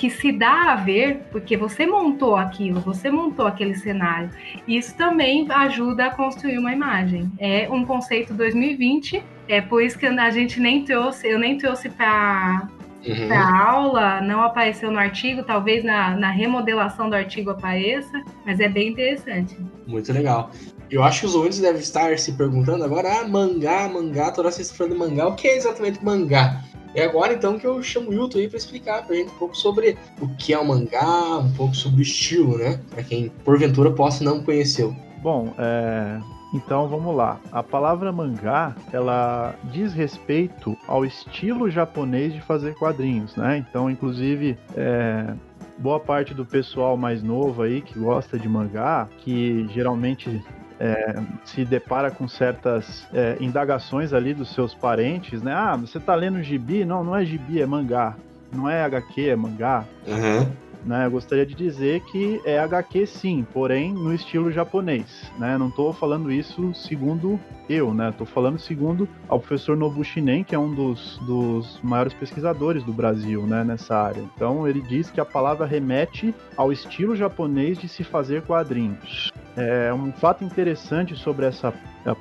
que se dá a ver, porque você montou aquilo, você montou aquele cenário. Isso também ajuda a construir uma imagem. É um conceito 2020, é por isso que a gente nem trouxe, eu nem trouxe para uhum. aula, não apareceu no artigo, talvez na, na remodelação do artigo apareça, mas é bem interessante. Muito legal. Eu acho que os ouvintes devem estar se perguntando agora, ah, mangá, mangá, toda vez falando mangá, o que é exatamente mangá? É agora então que eu chamo o Hilton aí para explicar pra gente um pouco sobre o que é o mangá, um pouco sobre o estilo, né? Pra quem porventura possa não conheceu. Bom, é... Então vamos lá. A palavra mangá, ela diz respeito ao estilo japonês de fazer quadrinhos, né? Então, inclusive, é, boa parte do pessoal mais novo aí que gosta de mangá, que geralmente é, se depara com certas é, indagações ali dos seus parentes, né? Ah, você tá lendo gibi? Não, não é gibi, é mangá. Não é HQ, é mangá. Uhum. Né, eu gostaria de dizer que é HQ sim, porém no estilo japonês. Né? Não estou falando isso segundo eu, né? Estou falando segundo ao professor Nobushinen, que é um dos, dos maiores pesquisadores do Brasil né, nessa área. Então ele diz que a palavra remete ao estilo japonês de se fazer quadrinhos. É, um fato interessante sobre essa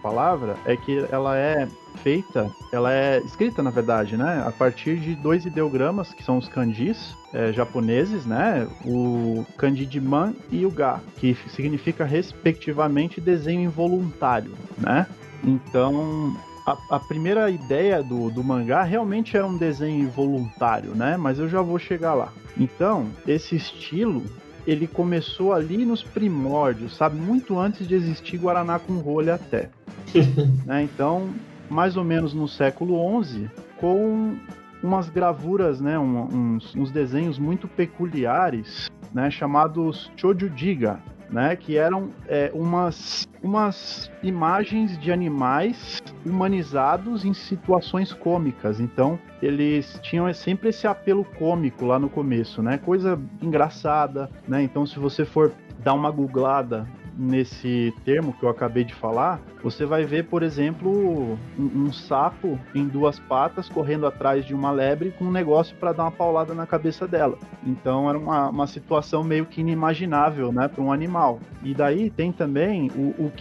palavra é que ela é feita, ela é escrita na verdade, né, a partir de dois ideogramas que são os kanjis é, japoneses, né, o kanji de man e o ga, que significa respectivamente desenho involuntário, né. Então a, a, primeira ideia do, do mangá realmente era um desenho involuntário, né? Mas eu já vou chegar lá. Então, esse estilo ele começou ali nos primórdios, sabe? Muito antes de existir Guaraná com rolha até. né? Então, mais ou menos no século XI, com umas gravuras, né? Um, uns, uns desenhos muito peculiares, né? Chamados Chojujiga, né? Que eram é, umas, umas imagens de animais humanizados em situações cômicas. Então, eles tinham sempre esse apelo cômico lá no começo, né? Coisa engraçada, né? Então, se você for dar uma googlada nesse termo que eu acabei de falar, você vai ver, por exemplo, um, um sapo em duas patas correndo atrás de uma lebre com um negócio para dar uma paulada na cabeça dela. Então era uma, uma situação meio que inimaginável, né, para um animal. E daí tem também o, o.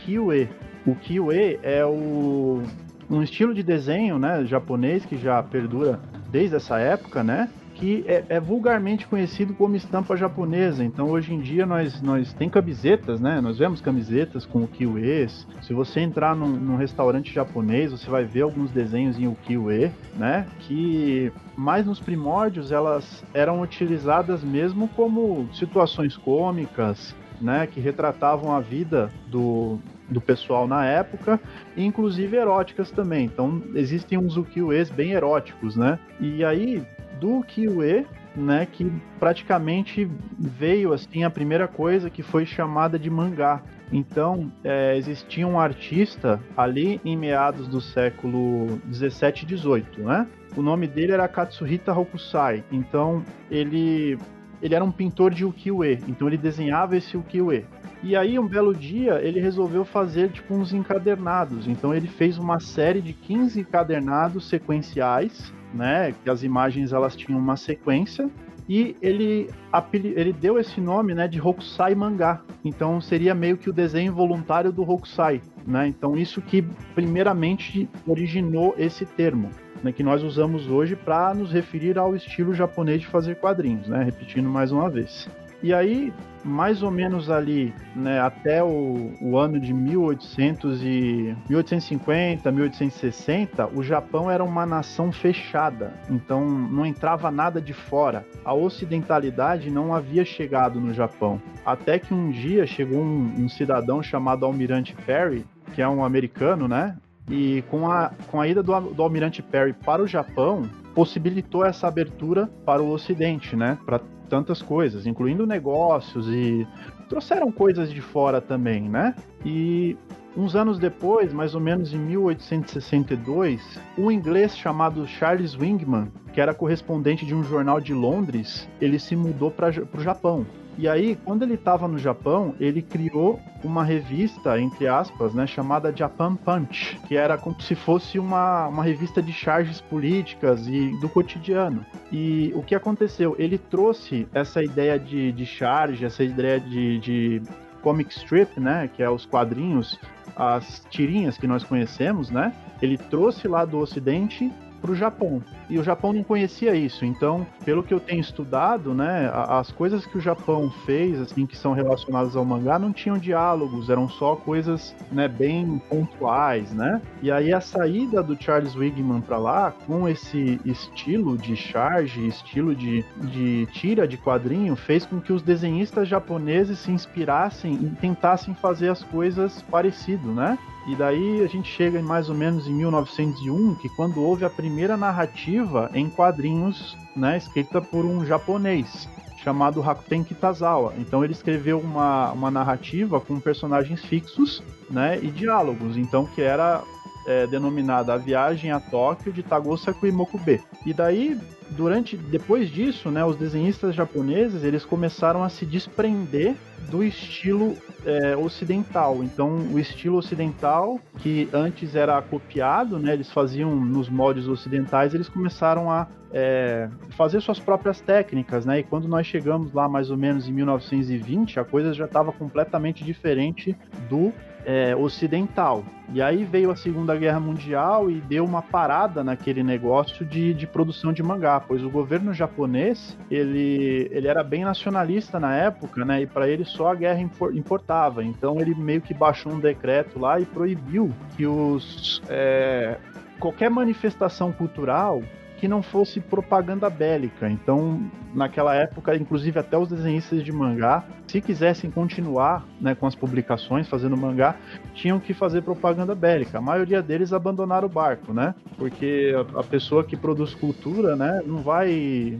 O kiwe é o um estilo de desenho, né, japonês que já perdura desde essa época, né? Que é, é, vulgarmente conhecido como estampa japonesa. Então hoje em dia nós, nós tem camisetas, né? Nós vemos camisetas com o kiwis. Se você entrar num, num, restaurante japonês, você vai ver alguns desenhos em ukiyo-e, né? Que mais nos primórdios elas eram utilizadas mesmo como situações cômicas, né? Que retratavam a vida do, do pessoal na época, inclusive eróticas também. Então existem uns ukiyo-es bem eróticos, né? E aí do Kiwe, né, que praticamente veio assim a primeira coisa que foi chamada de mangá. Então, é, existia um artista ali em meados do século 17 e 18, né? O nome dele era Katsuhita Hokusai. Então, ele ele era um pintor de ukiyo-e, então ele desenhava esse ukiyo-e. E aí, um belo dia, ele resolveu fazer tipo uns encadernados. Então, ele fez uma série de 15 encadernados sequenciais, né? Que as imagens elas tinham uma sequência. E ele, ele deu esse nome né, de Hokusai Mangá. Então, seria meio que o desenho voluntário do Hokusai. Né? Então, isso que primeiramente originou esse termo né, que nós usamos hoje para nos referir ao estilo japonês de fazer quadrinhos, né? Repetindo mais uma vez. E aí, mais ou menos ali, né, até o, o ano de 1800 e 1850, 1860, o Japão era uma nação fechada, então não entrava nada de fora. A ocidentalidade não havia chegado no Japão. Até que um dia chegou um, um cidadão chamado Almirante Perry, que é um americano, né? E com a, com a ida do, do Almirante Perry para o Japão, possibilitou essa abertura para o Ocidente, né? Para tantas coisas, incluindo negócios e trouxeram coisas de fora também, né? E uns anos depois, mais ou menos em 1862, um inglês chamado Charles Wingman, que era correspondente de um jornal de Londres, ele se mudou para o Japão. E aí, quando ele estava no Japão, ele criou uma revista, entre aspas, né, chamada Japan Punch, que era como se fosse uma, uma revista de charges políticas e do cotidiano. E o que aconteceu? Ele trouxe essa ideia de, de charge, essa ideia de, de comic strip, né, que é os quadrinhos, as tirinhas que nós conhecemos, né? Ele trouxe lá do Ocidente para o Japão. E o Japão não conhecia isso. Então, pelo que eu tenho estudado, né, as coisas que o Japão fez, assim, que são relacionadas ao mangá, não tinham diálogos, eram só coisas, né, bem pontuais, né? E aí a saída do Charles Wigman para lá, com esse estilo de charge, estilo de, de tira de quadrinho, fez com que os desenhistas japoneses se inspirassem e tentassem fazer as coisas parecido, né? E daí a gente chega mais ou menos em 1901, que quando houve a primeira narrativa em quadrinhos, né, escrita por um japonês chamado Rakuten Kitazawa. Então ele escreveu uma, uma narrativa com personagens fixos, né, e diálogos. Então que era é, denominada A Viagem a Tóquio de Tagosaku Imokube. E daí, durante, depois disso, né, os desenhistas japoneses eles começaram a se desprender do estilo é, ocidental. Então, o estilo ocidental, que antes era copiado, né, eles faziam nos moldes ocidentais, eles começaram a é, fazer suas próprias técnicas, né? E quando nós chegamos lá mais ou menos em 1920, a coisa já estava completamente diferente do é, ocidental. E aí veio a Segunda Guerra Mundial e deu uma parada naquele negócio de, de produção de mangá, pois o governo japonês ele, ele era bem nacionalista na época, né? E para ele só a guerra importava. Então ele meio que baixou um decreto lá e proibiu que os é, qualquer manifestação cultural que não fosse propaganda bélica. Então, naquela época, inclusive até os desenhistas de mangá, se quisessem continuar né, com as publicações, fazendo mangá, tinham que fazer propaganda bélica. A maioria deles abandonaram o barco, né? Porque a pessoa que produz cultura, né, não vai,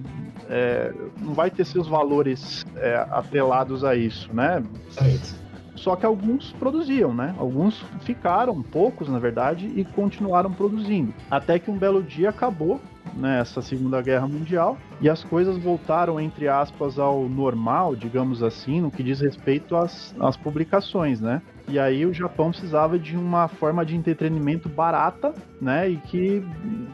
é, não vai ter seus valores é, atrelados a isso, né? Certo. Só que alguns produziam, né? Alguns ficaram, poucos na verdade, e continuaram produzindo. Até que um belo dia acabou nessa né, Segunda Guerra Mundial e as coisas voltaram, entre aspas, ao normal, digamos assim, no que diz respeito às, às publicações, né? E aí o Japão precisava de uma forma de entretenimento barata, né? E que,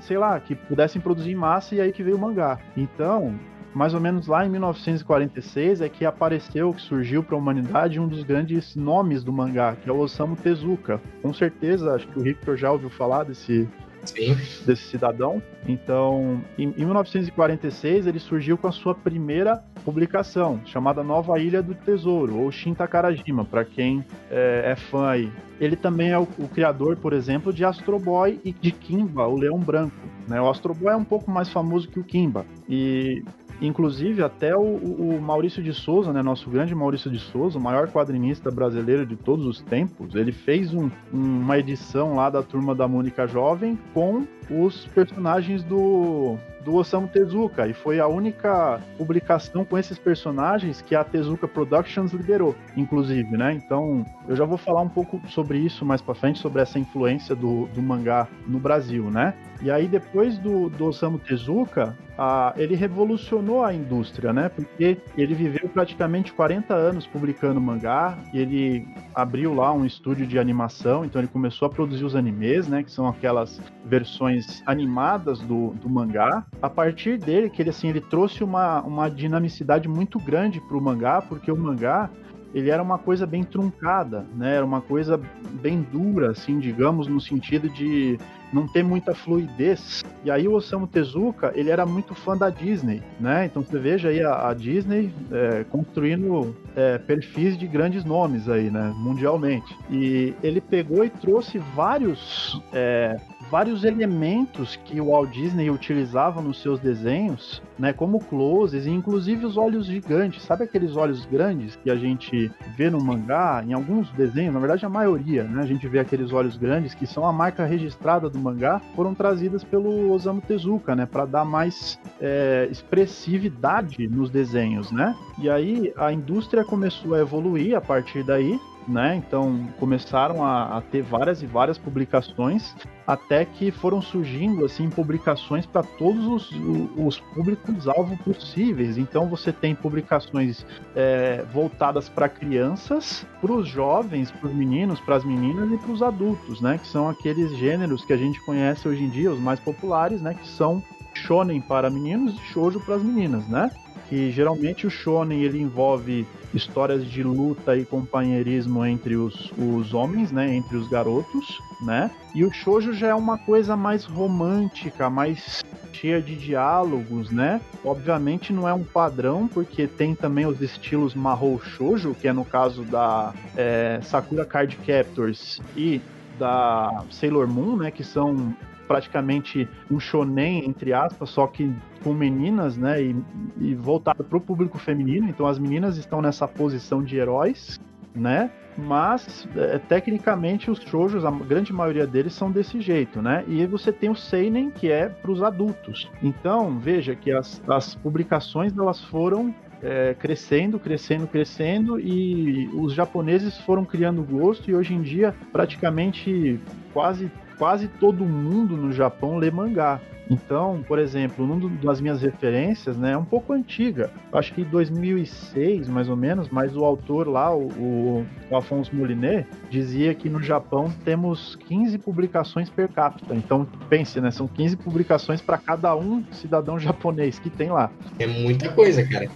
sei lá, que pudessem produzir em massa e aí que veio o mangá. Então, mais ou menos lá em 1946 é que apareceu, que surgiu para a humanidade um dos grandes nomes do mangá, que é o Osamu Tezuka. Com certeza, acho que o Victor já ouviu falar desse Sim. desse cidadão. Então, em, em 1946 ele surgiu com a sua primeira publicação, chamada Nova Ilha do Tesouro, ou Shin Takarajima, para quem é, é, fã aí. Ele também é o, o, criador, por exemplo, de Astro Boy e de Kimba, o Leão Branco. Né? O Astro Boy é um pouco mais famoso que o Kimba. E Inclusive, até o, o, Maurício de Souza, né, nosso grande Maurício de Souza, o maior quadrinista brasileiro de todos os tempos, ele fez um, uma edição lá da Turma da Mônica Jovem com os personagens do, do Osamu Tezuka, e foi a única publicação com esses personagens que a Tezuka Productions liderou, inclusive, né? Então, eu já vou falar um pouco sobre isso mais para frente, sobre essa influência do, do mangá no Brasil, né? E aí, depois do, do Osamu Tezuka, a, ele revolucionou a indústria, né? Porque ele viveu praticamente 40 anos publicando mangá, ele abriu lá um estúdio de animação, então ele começou a produzir os animes, né? Que são aquelas versões animadas do, do mangá. A partir dele, que ele assim, ele trouxe uma, uma dinamicidade muito grande para o mangá, porque o mangá ele era uma coisa bem truncada, né? Era uma coisa bem dura, assim, digamos, no sentido de não ter muita fluidez. E aí o Osamu Tezuka, ele era muito fã da Disney, né? Então você veja aí a, a Disney é, construindo é, perfis de grandes nomes aí, né? Mundialmente. E ele pegou e trouxe vários é, vários elementos que o Walt Disney utilizava nos seus desenhos, né, como closes e inclusive os olhos gigantes. Sabe aqueles olhos grandes que a gente vê no mangá, em alguns desenhos, na verdade a maioria, né, a gente vê aqueles olhos grandes que são a marca registrada do mangá, foram trazidas pelo Osamu Tezuka, né, para dar mais é, expressividade nos desenhos, né? E aí a indústria começou a evoluir a partir daí, né? Então começaram a, a, ter várias e várias publicações, até que foram surgindo assim publicações para todos os, os públicos-alvo possíveis. Então você tem publicações é, voltadas para crianças, para os jovens, para os meninos, para as meninas e para os adultos, né? Que são aqueles gêneros que a gente conhece hoje em dia, os mais populares, né? Que são shonen para meninos e shoujo para as meninas, né? Que geralmente o shonen ele envolve histórias de luta e companheirismo entre os, os homens, né, entre os garotos, né? E o shoujo já é uma coisa mais romântica, mais cheia de diálogos, né? Obviamente não é um padrão, porque tem também os estilos Mahou Shoujo, que é no caso da é, Sakura Card Captors e da Sailor Moon, né, que são praticamente um shonen, entre aspas, só que com meninas, né, e, e voltado para o público feminino, então as meninas estão nessa posição de heróis, né, mas é, tecnicamente os shoujos, a grande maioria deles são desse jeito, né? E você tem o seinen que é para os adultos. Então veja que as, as publicações elas foram é, crescendo, crescendo, crescendo e os japoneses foram criando gosto e hoje em dia praticamente quase quase todo mundo no Japão lê mangá. Então, por exemplo, uma das minhas referências, né, é um pouco antiga. Acho que 2006, mais ou menos, mas o autor lá, o, o Afonso Moliné, dizia que no Japão temos 15 publicações per capita. Então, pense, né, são 15 publicações para cada um cidadão japonês que tem lá. É muita coisa, cara.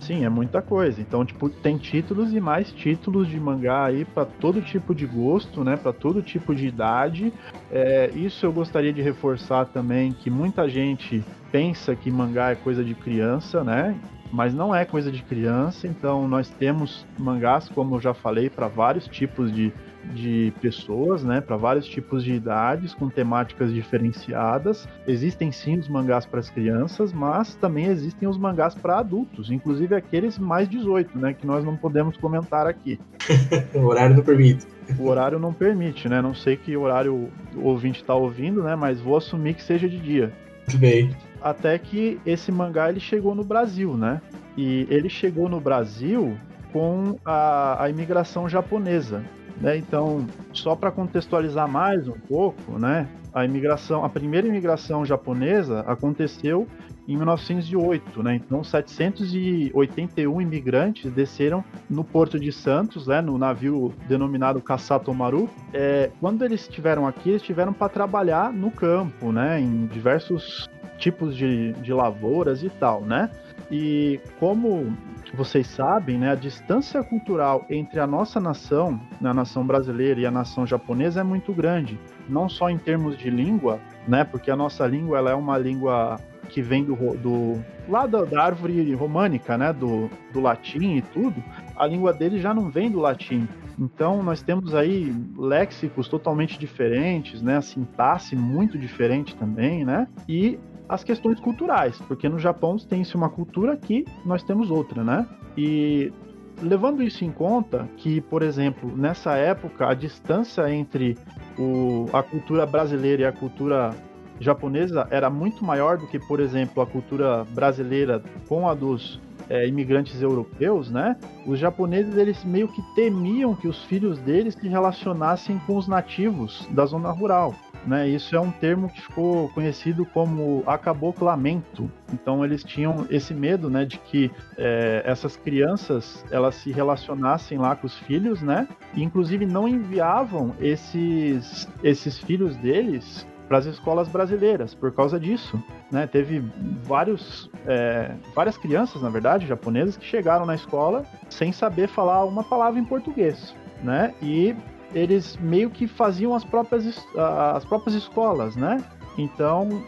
Sim, é muita coisa. Então, tipo, tem títulos e mais títulos de mangá aí para todo tipo de gosto, né? Para todo tipo de idade. É, isso eu gostaria de reforçar também que muita gente pensa que mangá é coisa de criança, né? Mas não é coisa de criança. Então, nós temos mangás, como eu já falei, para vários tipos de de pessoas, né, para vários tipos de idades, com temáticas diferenciadas. Existem sim os mangás para as crianças, mas também existem os mangás para adultos, inclusive aqueles mais 18, né, que nós não podemos comentar aqui. o horário não permite. O horário não permite, né? Não sei que horário o ouvinte está ouvindo, né, mas vou assumir que seja de dia. Muito bem. Até que esse mangá ele chegou no Brasil, né? E ele chegou no Brasil com a, a imigração japonesa. Né? Então, só para contextualizar mais um pouco, né? A imigração, a primeira imigração japonesa aconteceu em 1908, né? Então, 781 imigrantes desceram no porto de Santos, né? No navio denominado Kasatomaru. É, quando eles estiveram aqui, eles estiveram para trabalhar no campo, né? Em diversos tipos de, de lavouras e tal, né? E como vocês sabem, né, a distância cultural entre a nossa nação, a nação brasileira e a nação japonesa é muito grande, não só em termos de língua, né, porque a nossa língua ela é uma língua que vem do, do lá da, da árvore românica, né, do, do latim e tudo, a língua dele já não vem do latim. Então nós temos aí léxicos totalmente diferentes, né, a sintaxe muito diferente também, né, e as questões culturais, porque no Japão tem-se uma cultura aqui, nós temos outra, né? E levando isso em conta, que, por exemplo, nessa época, a distância entre o, a cultura brasileira e a cultura japonesa era muito maior do que, por exemplo, a cultura brasileira com a dos é, imigrantes europeus, né? Os japoneses eles meio que temiam que os filhos deles se relacionassem com os nativos da zona rural. Né, isso é um termo que ficou conhecido como acaboclamento. Então eles tinham esse medo, né, de que é, essas crianças elas se relacionassem lá com os filhos, né, e inclusive não enviavam esses esses filhos deles para as escolas brasileiras por causa disso. Né? Teve vários, é, várias crianças, na verdade, japonesas, que chegaram na escola sem saber falar uma palavra em português. Né? E eles meio que faziam as próprias, as próprias escolas, né? Então,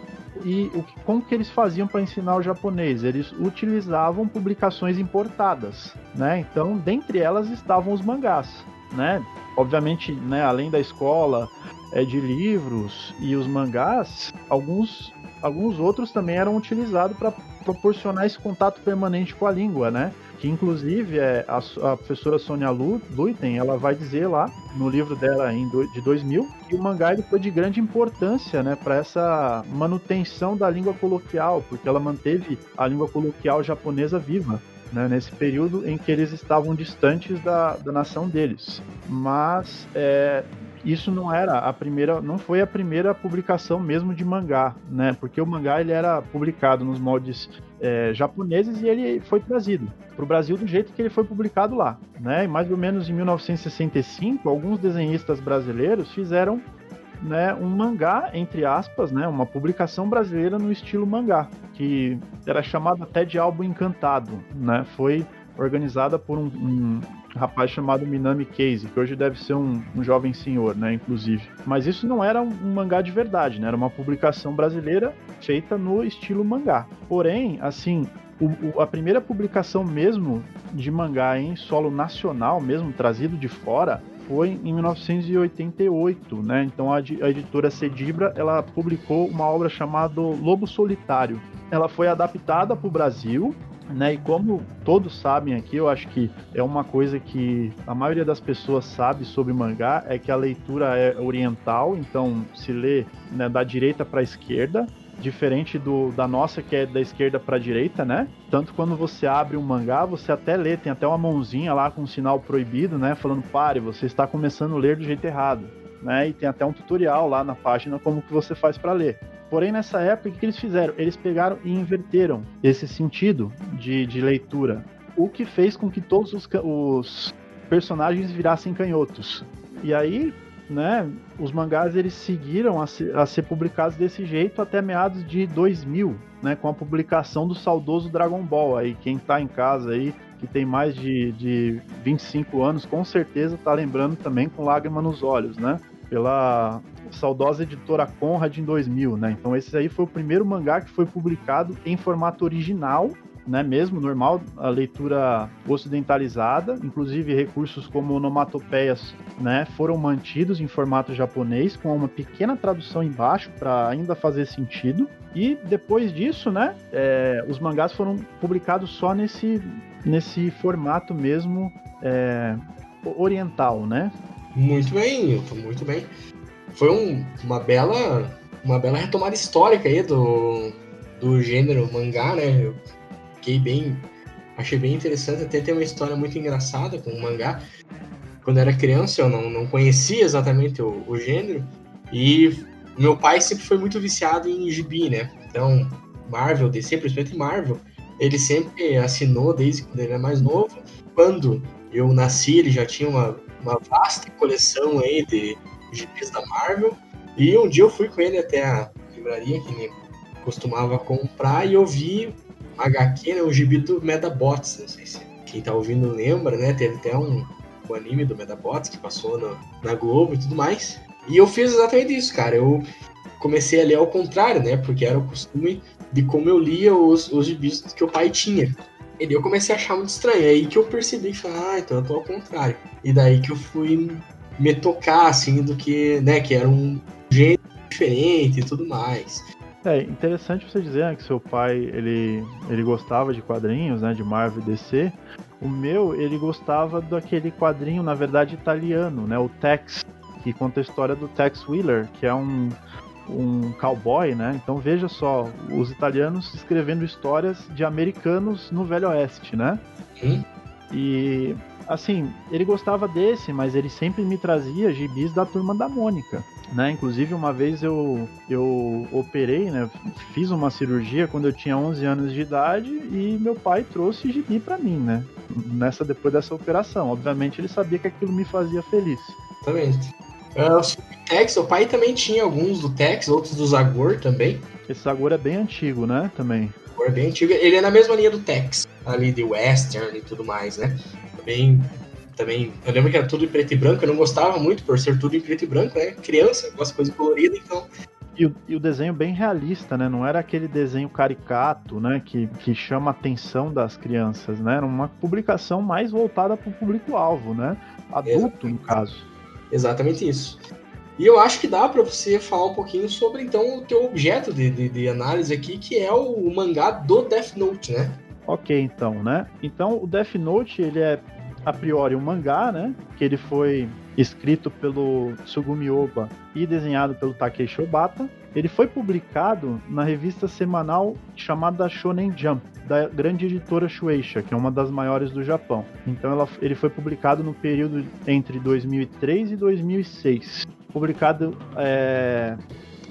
e o como que eles faziam para ensinar o japonês? Eles utilizavam publicações importadas, né? Então, dentre elas estavam os mangás, né? Obviamente, né, além da escola, é, de livros e os mangás, alguns, alguns outros também eram utilizados para proporcionar esse contato permanente com a língua, né? Que inclusive é, a, a professora Sonia Luiten, ela vai dizer lá no livro dela em do, de 2000 que o mangá ele foi de grande importância, né, para essa manutenção da língua coloquial, porque ela manteve a língua coloquial japonesa viva. Né, nesse período em que eles estavam distantes da, da nação deles. Mas é, isso não era a primeira, não foi a primeira publicação mesmo de mangá, né? Porque o mangá ele era publicado nos moldes é, japoneses e ele foi trazido para o Brasil do jeito que ele foi publicado lá, né? E mais ou menos em 1965, alguns desenhistas brasileiros fizeram né, um mangá, entre aspas, né, uma publicação brasileira no estilo mangá, que era chamado até de álbum encantado, né? Foi organizada por um, um rapaz chamado Minami Case, que hoje deve ser um, um, jovem senhor, né, inclusive. Mas isso não era um, um, mangá de verdade, né? Era uma publicação brasileira feita no estilo mangá. Porém, assim, o, o, a primeira publicação mesmo de mangá em solo nacional, mesmo trazido de fora, foi em 1988, né? Então a, a editora Cedibra, ela publicou uma obra chamada Lobo Solitário. Ela foi adaptada para o Brasil né? E como todos sabem aqui, eu acho que é uma coisa que a maioria das pessoas sabe sobre mangá é que a leitura é oriental, então se lê né, da direita para a esquerda, diferente do da nossa que é da esquerda para a direita, né? Tanto quando você abre um mangá, você até lê, tem até uma mãozinha lá com um sinal proibido, né? Falando pare, você está começando a ler do jeito errado, né? E tem até um tutorial lá na página como que você faz para ler. Porém, nessa época, o que eles fizeram? Eles pegaram e inverteram esse sentido de, de leitura, o que fez com que todos os, os personagens virassem canhotos. E aí, né, os mangás eles seguiram a a ser, publicados desse jeito até meados de 2000, né, com a publicação do saudoso Dragon Ball. Aí quem tá em casa aí que tem mais de, de 25 anos, com certeza tá lembrando também com lágrima nos olhos, né? Pela saudosa editora Conrad em 2000, né? Então esse aí foi o primeiro mangá que foi publicado em formato original, né? Mesmo normal, a leitura ocidentalizada, inclusive recursos como onomatopeias, né? Foram mantidos em formato japonês com uma pequena tradução embaixo para ainda fazer sentido. E depois disso, né? É, os mangás foram publicados só nesse nesse formato mesmo é, oriental, né? Muito bem, muito bem foi um, uma bela uma bela retomada histórica aí do, do gênero mangá, né? Eu fiquei bem achei bem interessante, até tem uma história muito engraçada com o mangá. Quando eu era criança, eu não, não conhecia exatamente o, o gênero e meu pai sempre foi muito viciado em gibi, né? Então, Marvel, DC, principalmente Marvel, ele sempre assinou desde quando ele era mais novo. Quando eu nasci, ele já tinha uma, uma vasta coleção aí de gibis da Marvel. E um dia eu fui com ele até a livraria que ele costumava comprar e eu vi HQ, né, o gibi do Medabots, não sei se quem tá ouvindo lembra, né? Teve até um, um anime do Medabots que passou no, na Globo e tudo mais. E eu fiz exatamente isso, cara. Eu comecei a ler ao contrário, né? Porque era o costume de como eu lia os, os gibis que o pai tinha. E daí eu comecei a achar muito estranho. É aí que eu percebi que ah, então eu tô ao contrário. E daí que eu fui me tocar, assim, do que, né, que era um jeito diferente e tudo mais. É interessante você dizer né, que seu pai ele, ele gostava de quadrinhos, né, de Marvel e DC. O meu ele gostava daquele quadrinho, na verdade italiano, né, o Tex, que conta a história do Tex Wheeler, que é um um cowboy, né? Então veja só, os italianos escrevendo histórias de americanos no Velho Oeste, né? Hum? E assim, ele gostava desse, mas ele sempre me trazia gibis da turma da Mônica. Né? Inclusive, uma vez eu, eu operei, né? Fiz uma cirurgia quando eu tinha 11 anos de idade e meu pai trouxe gibi para mim, né? Nessa, depois dessa operação. Obviamente, ele sabia que aquilo me fazia feliz. Exatamente. Uh, o Tex, o pai também tinha alguns do Tex, outros do Zagor também. Esse Zagor é bem antigo, né? Também. Zagor é bem antigo. Ele é na mesma linha do Tex, ali de Western e tudo mais, né? Também também. Eu lembro que era tudo em preto e branco, eu não gostava muito por ser tudo em preto e branco, né? Criança, gosta de coisa colorida, então. E o, e o, desenho bem realista, né? Não era aquele desenho caricato, né? Que, que chama a atenção das crianças, né? Era uma publicação mais voltada para o público-alvo, né? Adulto, no caso. Exatamente isso. E eu acho que dá para você falar um pouquinho sobre, então, o teu objeto de, de, de análise aqui, que é o, o mangá do Death Note, né? Ok, então, né? Então, o Death Note, ele é a priori um mangá, né? Que ele foi escrito pelo Tsugumi Oba e desenhado pelo Takeshi Obata. Ele foi publicado na revista semanal chamada Shonen Jump, da grande editora Shueisha, que é uma das maiores do Japão. Então ela, ele foi publicado no período entre 2003 e 2006. Publicado é,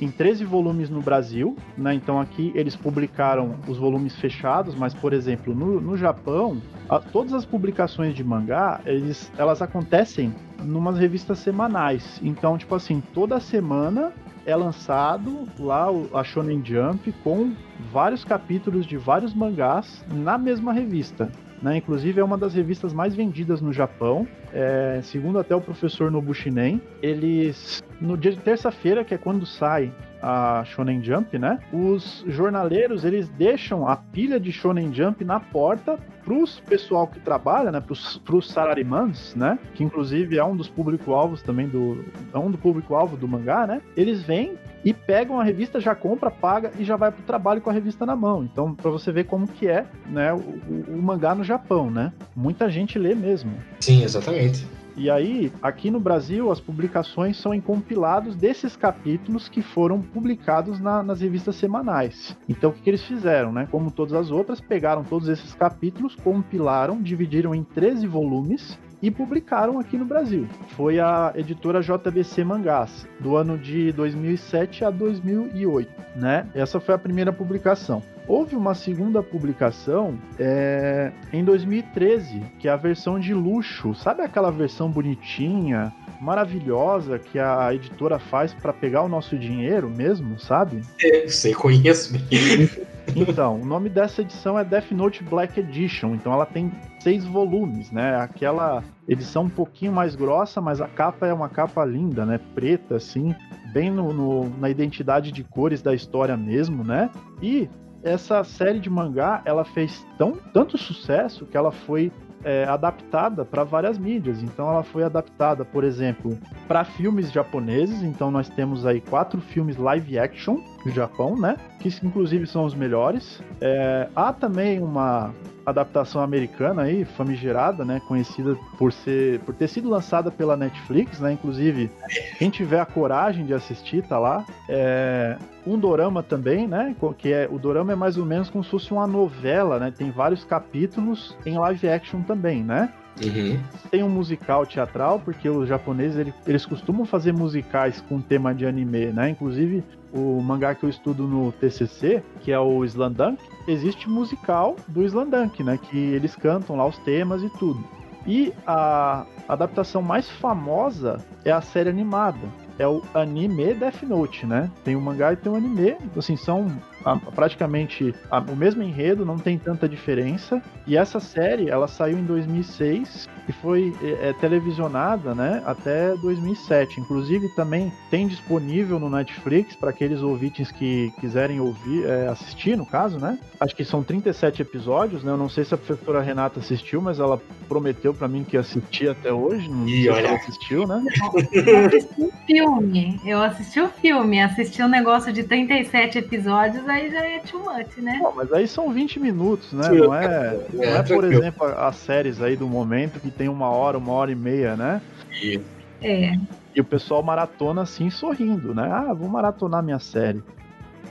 em 13 volumes no Brasil, né? Então aqui eles publicaram os volumes fechados, mas por exemplo, no, no Japão, a, todas as publicações de mangá, eles, elas acontecem numas revistas semanais. Então, tipo assim, toda semana é lançado lá a Shonen Jump com vários capítulos de vários mangás na mesma revista. Né? Inclusive é uma das revistas mais vendidas no Japão. É, segundo até o professor Nobushinen, eles no dia de terça-feira, que é quando sai a Shonen Jump, né? Os jornaleiros eles deixam a pilha de Shonen Jump na porta pros pessoal que trabalha, né? Pros, pros salarimans, né? Que inclusive é um dos público-alvos também do. É um do público-alvo do mangá, né? Eles vêm e pegam a revista, já compra, paga e já vai pro trabalho com a revista na mão. Então, para você ver como que é, né, o, o, o mangá no Japão, né? Muita gente lê mesmo. Sim, exatamente. E aí, aqui no Brasil, as publicações são em compilados desses capítulos que foram publicados na, nas revistas semanais. Então, o que, que, eles fizeram, né? Como todas as outras, pegaram todos esses capítulos, compilaram, dividiram em 13 volumes e publicaram aqui no Brasil. Foi a editora JBC Mangás, do ano de 2007 a 2008, né? Essa foi a primeira publicação. Houve uma segunda publicação é, em 2013, que é a versão de luxo. Sabe aquela versão bonitinha, maravilhosa que a editora faz para pegar o nosso dinheiro mesmo, sabe? É, sei, conheço. Então, o nome dessa edição é Death Note Black Edition. Então, ela tem seis volumes, né? Aquela edição um pouquinho mais grossa, mas a capa é uma capa linda, né? Preta, assim, bem no, no na identidade de cores da história mesmo, né? E essa série de mangá ela fez tão, tanto sucesso que ela foi é, adaptada para várias mídias. Então ela foi adaptada, por exemplo, para filmes japoneses. Então nós temos aí quatro filmes live action do Japão, né? Que inclusive são os melhores. É, há também uma adaptação americana aí, famigerada, né, conhecida por ser por ter sido lançada pela Netflix, né? Inclusive, quem tiver a coragem de assistir, tá lá. É, um dorama também, né? Que é o dorama é mais ou menos como se fosse uma novela, né? Tem vários capítulos em live action também, né? Uhum. Tem um musical teatral, porque os japoneses eles, eles costumam fazer musicais com tema de anime, né? Inclusive, o mangá que eu estudo no TCC, que é o Slandunk, existe musical do Slandunk, né? Que eles cantam lá os temas e tudo. E a adaptação mais famosa é a série animada, é o anime Death Note, né? Tem o mangá e tem o anime, assim, são a, praticamente a, o mesmo enredo, não tem tanta diferença. E essa série, ela saiu em 2006 e foi é, é, televisionada, né, até 2007. Inclusive também tem disponível no Netflix para aqueles ouvintes que quiserem ouvir, é, assistir, no caso, né? Acho que são 37 episódios, né? Eu não sei se a professora Renata assistiu, mas ela prometeu para mim que ia assistir até hoje. Não e sei olha... se ela assistiu, né? Eu assisti o filme. Eu assisti o filme, assisti um negócio de 37 episódios aí já é too much, né? Bom, mas aí são 20 minutos, né? Não é, não é, por exemplo, as séries aí do momento que tem uma hora, uma hora e meia, né? E... É. E o pessoal maratona assim, sorrindo, né? Ah, vou maratonar minha série.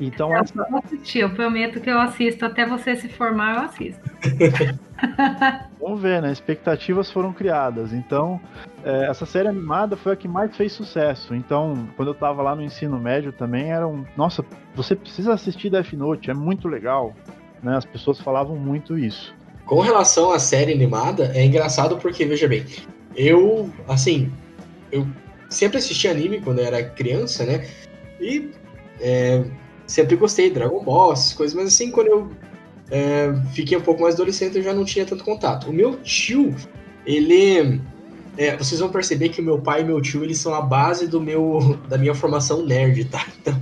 Então, eu essa... vou assistir, eu prometo que eu assisto. Até você se formar, eu assisto. Vamos ver, né? Expectativas foram criadas. Então, é, essa série animada foi a que mais fez sucesso. Então, quando eu tava lá no ensino médio também, era um. Nossa, você precisa assistir Death Note, é muito legal. Né? As pessoas falavam muito isso. Com relação à série animada, é engraçado porque, veja bem, eu, assim, eu sempre assisti anime quando eu era criança, né? E é, sempre gostei de Dragon Ball, essas coisas, mas assim, quando eu é, fiquei um pouco mais adolescente, eu já não tinha tanto contato. O meu tio, ele. É, vocês vão perceber que meu pai e meu tio eles são a base do meu da minha formação nerd, tá? Então,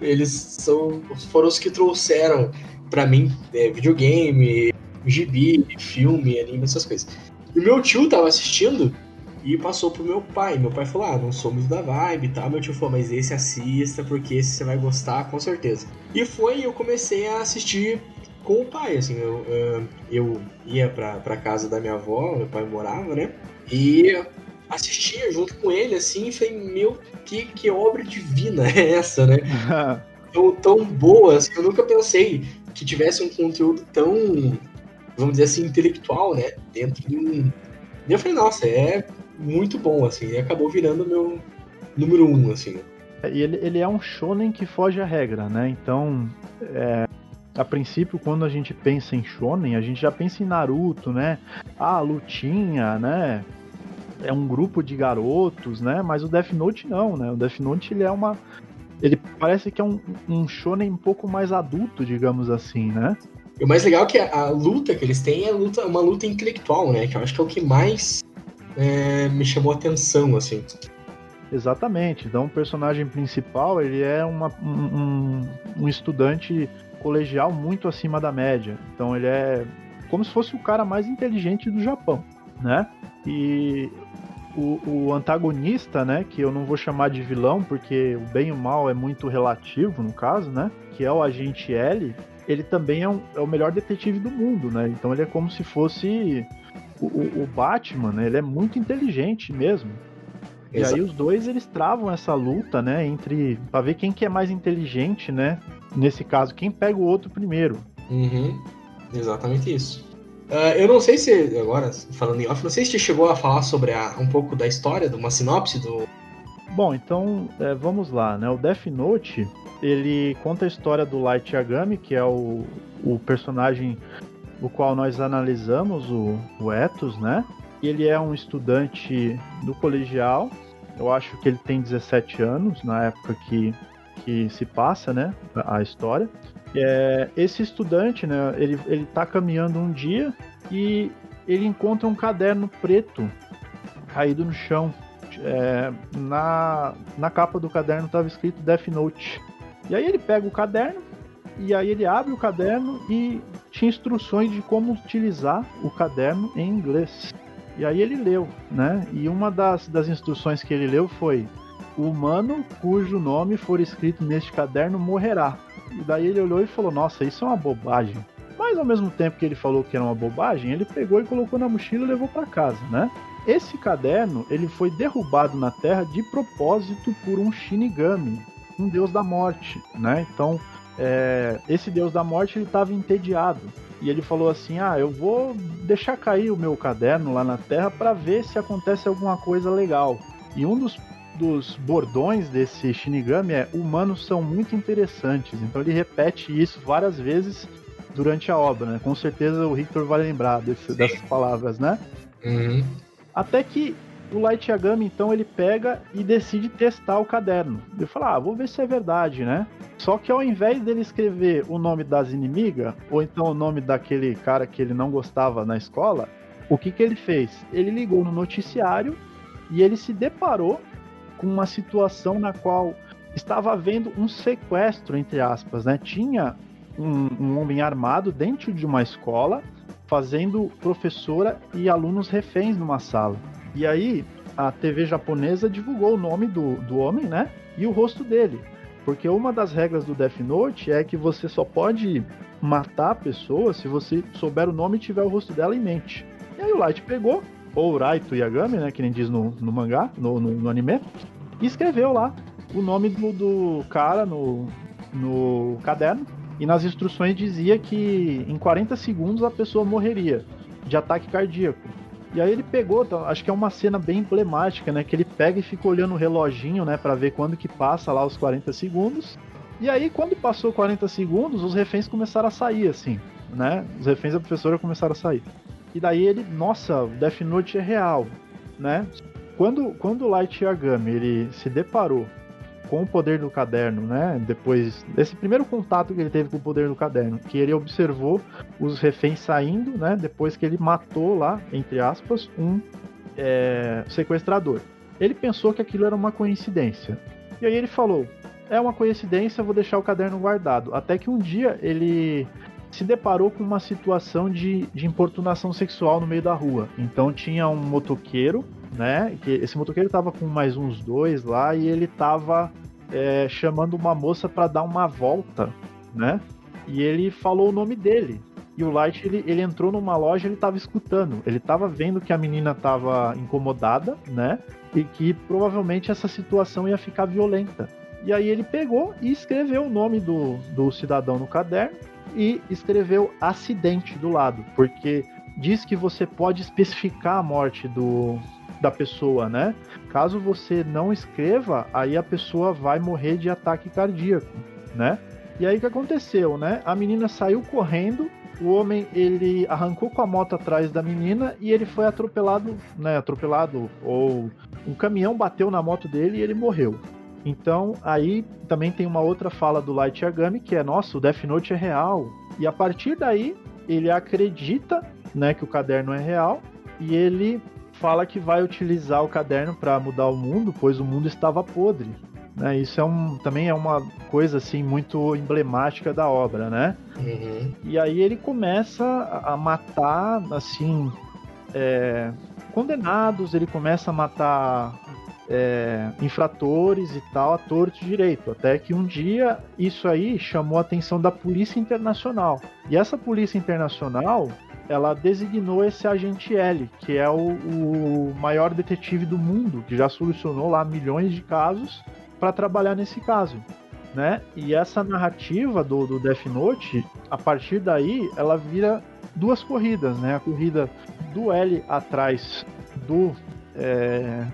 eles são, foram os que trouxeram para mim é, videogame, gibi, filme, anime, essas coisas. E o meu tio tava assistindo e passou pro meu pai. Meu pai falou: Ah, não somos da vibe e tal. Meu tio falou: Mas esse assista, porque esse você vai gostar com certeza. E foi, eu comecei a assistir com o pai, assim. Eu, eu ia pra, pra casa da minha avó, meu pai morava, né? E assistia junto com ele, assim, e falei: Meu, que, que obra divina é essa, né? tão, tão boa, assim, eu nunca pensei que tivesse um conteúdo tão, vamos dizer assim, intelectual, né? Dentro de um. E eu falei, nossa, é muito bom, assim, e acabou virando meu número um, assim. Né? E ele, ele é um shonen que foge à regra, né? Então, é, a princípio, quando a gente pensa em shonen, a gente já pensa em Naruto, né? Ah, lutinha, né? É um grupo de garotos, né? Mas o Death Note não, né? O Death Note ele é uma ele parece que é um, um shonen um pouco mais adulto, digamos assim, né? E o mais legal é que a, a luta que eles têm é luta, uma luta intelectual, né? Que eu acho que é o que mais é, me chamou a atenção, assim. Exatamente. Então o personagem principal ele é uma, um, um, estudante colegial muito acima da média. Então ele é como se fosse o cara mais inteligente do Japão, né? E o, o, antagonista, né, que eu não vou chamar de vilão, porque o bem e o mal é muito relativo no caso, né, que é o agente L, ele também é, um, é o melhor detetive do mundo, né? Então ele é como se fosse o, o Batman, né? Ele é muito inteligente mesmo. Exato. E aí os dois eles travam essa luta, né, entre para ver quem que é mais inteligente, né? Nesse caso, quem pega o outro primeiro. Uhum. Exatamente isso. Uh, eu não sei se agora falando em off, não sei se você chegou a falar sobre a, um pouco da história, de uma sinopse do. Bom, então é, vamos lá, né? O Death Note ele conta a história do Light Yagami, que é o, o personagem o qual nós analisamos o, o Etos, né? Ele é um estudante do colegial, eu acho que ele tem 17 anos na época que, que se passa, né? A, história. É, esse estudante, né? Ele, ele tá caminhando um dia e ele encontra um caderno preto caído no chão. É, na, na capa do caderno estava escrito Death Note. E aí ele pega o caderno, e aí ele abre o caderno e tinha instruções de como utilizar o caderno em inglês. E aí ele leu, né? E uma das, das instruções que ele leu foi: O humano cujo nome for escrito neste caderno morrerá. E daí ele olhou e falou: Nossa, isso é uma bobagem. Mas ao mesmo tempo que ele falou que era uma bobagem, ele pegou e colocou na mochila e levou para casa, né? Esse caderno ele foi derrubado na Terra de propósito por um Shinigami, um deus da morte, né? Então é, esse deus da morte ele estava entediado e ele falou assim: Ah, eu vou deixar cair o meu caderno lá na Terra para ver se acontece alguma coisa legal. E um dos, dos bordões desse Shinigami é: humanos são muito interessantes. Então ele repete isso várias vezes durante a obra, né? Com certeza o Victor vai lembrar desse, dessas palavras, né? Uhum. Até que o Light Yagami, então, ele pega e decide testar o caderno. Ele fala, ah, vou ver se é verdade, né? Só que ao invés dele escrever o nome das inimigas, ou então o nome daquele cara que ele não gostava na escola, o que, que ele fez? Ele ligou no noticiário e ele se deparou com uma situação na qual estava havendo um sequestro, entre aspas, né? Tinha um, um homem armado dentro de uma escola fazendo professora e alunos reféns numa sala. E aí a TV japonesa divulgou o nome do, do homem, né? E o rosto dele. Porque uma das regras do Death Note é que você só pode matar a pessoa se você souber o nome e tiver o rosto dela em mente. E aí o Light pegou, Ouraito Yagami, né, que nem diz no, no mangá, no, no, no anime, e escreveu lá o nome do, do cara no, no caderno. E nas instruções dizia que em 40 segundos a pessoa morreria de ataque cardíaco. E aí ele pegou, tá, acho que é uma cena bem emblemática, né? Que ele pega e fica olhando o reloginho, né? Pra ver quando que passa lá os 40 segundos. E aí, quando passou 40 segundos, os reféns começaram a sair, assim, né? Os reféns da professora começaram a sair. E daí ele, nossa, o Death Note é real, né? Quando, quando o Light Yagami ele se deparou com o poder do caderno, né? Depois desse primeiro contato que ele teve com o poder do caderno, que ele observou os reféns saindo, né? Depois que ele matou lá, entre aspas, um é, sequestrador. Ele pensou que aquilo era uma coincidência. E aí ele falou: é uma coincidência, vou deixar o caderno guardado. Até que um dia ele se deparou com uma situação de, de importunação sexual no meio da rua. Então tinha um motoqueiro né? Que esse motoqueiro tava com mais uns dois lá e ele tava é, chamando uma moça para dar uma volta, né? E ele falou o nome dele. E o Light, ele, ele entrou numa loja, ele tava escutando. Ele tava vendo que a menina tava incomodada, né? E que provavelmente essa situação ia ficar violenta. E aí ele pegou e escreveu o nome do, do cidadão no caderno e escreveu acidente do lado, porque diz que você pode especificar a morte do, da pessoa, né? Caso você não escreva, aí a pessoa vai morrer de ataque cardíaco, né? E aí o que aconteceu, né? A menina saiu correndo, o homem ele arrancou com a moto atrás da menina e ele foi atropelado, né? Atropelado ou um caminhão bateu na moto dele e ele morreu. Então aí também tem uma outra fala do Light Yagami que é nossa, o Death Note é real. E a partir daí ele acredita, né, que o caderno é real e ele fala que vai utilizar o caderno para mudar o mundo, pois o mundo estava podre. Né? Isso é um, também é uma coisa assim muito emblemática da obra, né? Uhum. E aí ele começa a matar assim é, condenados, ele começa a matar é, infratores e tal, a torto direito. Até que um dia isso aí chamou a atenção da Polícia Internacional. E essa Polícia Internacional ela designou esse agente L, que é o, o maior detetive do mundo, que já solucionou lá milhões de casos, para trabalhar nesse caso. Né? E essa narrativa do, do Death Note, a partir daí, ela vira duas corridas, né? A corrida do L atrás do é,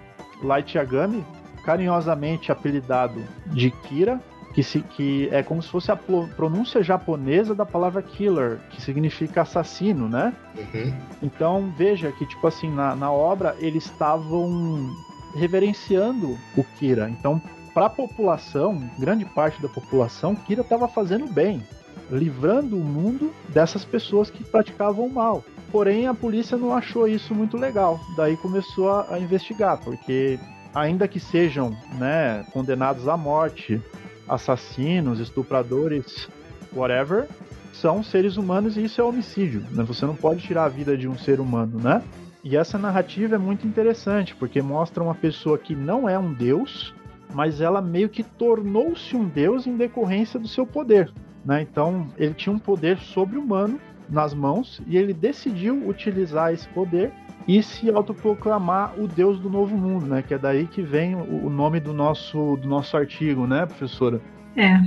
Light Yagami, carinhosamente apelidado de Kira, que, se, que é como se fosse a pronúncia japonesa da palavra killer, que significa assassino, né? Uhum. Então veja que, tipo assim, na, na obra eles estavam reverenciando o Kira. Então, para a população, grande parte da população, Kira estava fazendo bem, livrando o mundo dessas pessoas que praticavam o mal. Porém, a polícia não achou isso muito legal. Daí começou a, a investigar, porque ainda que sejam né, condenados à morte assassinos, estupradores, whatever, são seres humanos e isso é homicídio. Né? Você não pode tirar a vida de um ser humano, né? E essa narrativa é muito interessante porque mostra uma pessoa que não é um deus, mas ela meio que tornou-se um deus em decorrência do seu poder. Né? Então ele tinha um poder sobre-humano nas mãos e ele decidiu utilizar esse poder e se autoproclamar o Deus do novo mundo, né? Que é daí que vem o nome do nosso, do nosso artigo, né, professora? É.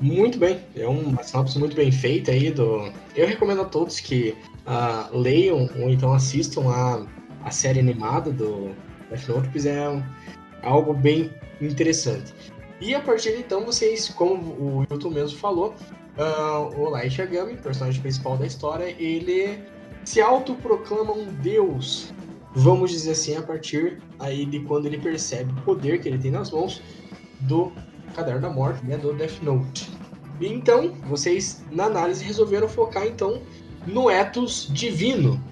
Muito bem, é uma sinopse muito bem feita aí do. Eu recomendo a todos que uh, leiam ou então assistam a, a série animada do Death Note, pois é algo bem interessante. E a partir de então, vocês, como o Hilton mesmo falou, uh, o Light Yagami, personagem principal da história, ele se autoproclama um deus, vamos dizer assim, a partir aí de quando ele percebe o poder que ele tem nas mãos do Caderno da Morte, né, do Death Note. Então, vocês na análise resolveram focar então no ethos divino,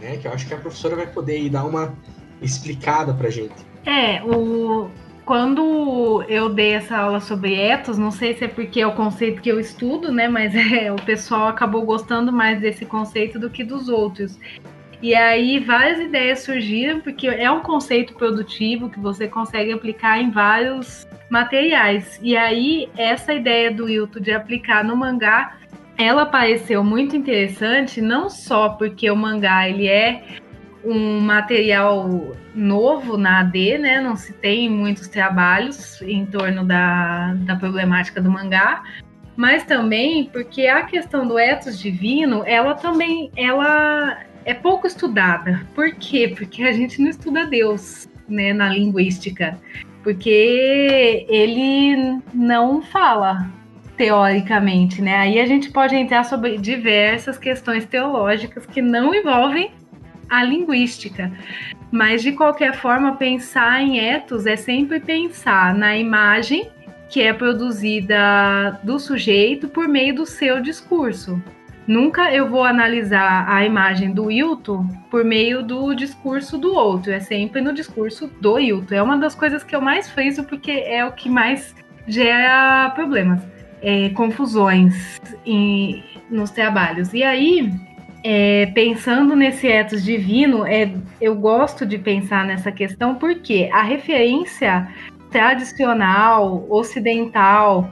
né, que eu acho que a professora vai poder aí dar uma explicada pra gente. É, o quando eu dei essa aula sobre etos, não sei se é porque é o conceito que eu estudo, né? Mas é, o pessoal acabou gostando mais desse conceito do que dos outros. E aí várias ideias surgiram, porque é um conceito produtivo que você consegue aplicar em vários materiais. E aí, essa ideia do Hilton de aplicar no mangá, ela pareceu muito interessante, não só porque o mangá ele é um material novo na AD, né? Não se tem muitos trabalhos em torno da, da problemática do mangá, mas também porque a questão do ethos divino, ela também ela é pouco estudada. Por quê? Porque a gente não estuda Deus, né, na linguística, porque ele não fala teoricamente, né? Aí a gente pode entrar sobre diversas questões teológicas que não envolvem a linguística. Mas de qualquer forma, pensar em ethos é sempre pensar na imagem que é produzida do sujeito por meio do seu discurso. Nunca eu vou analisar a imagem do Hilton por meio do discurso do outro, é sempre no discurso do Hilton. É uma das coisas que eu mais friso porque é o que mais gera problemas, é, confusões em, nos trabalhos. E aí, é, pensando nesse ethos divino, é, eu gosto de pensar nessa questão porque a referência tradicional, ocidental,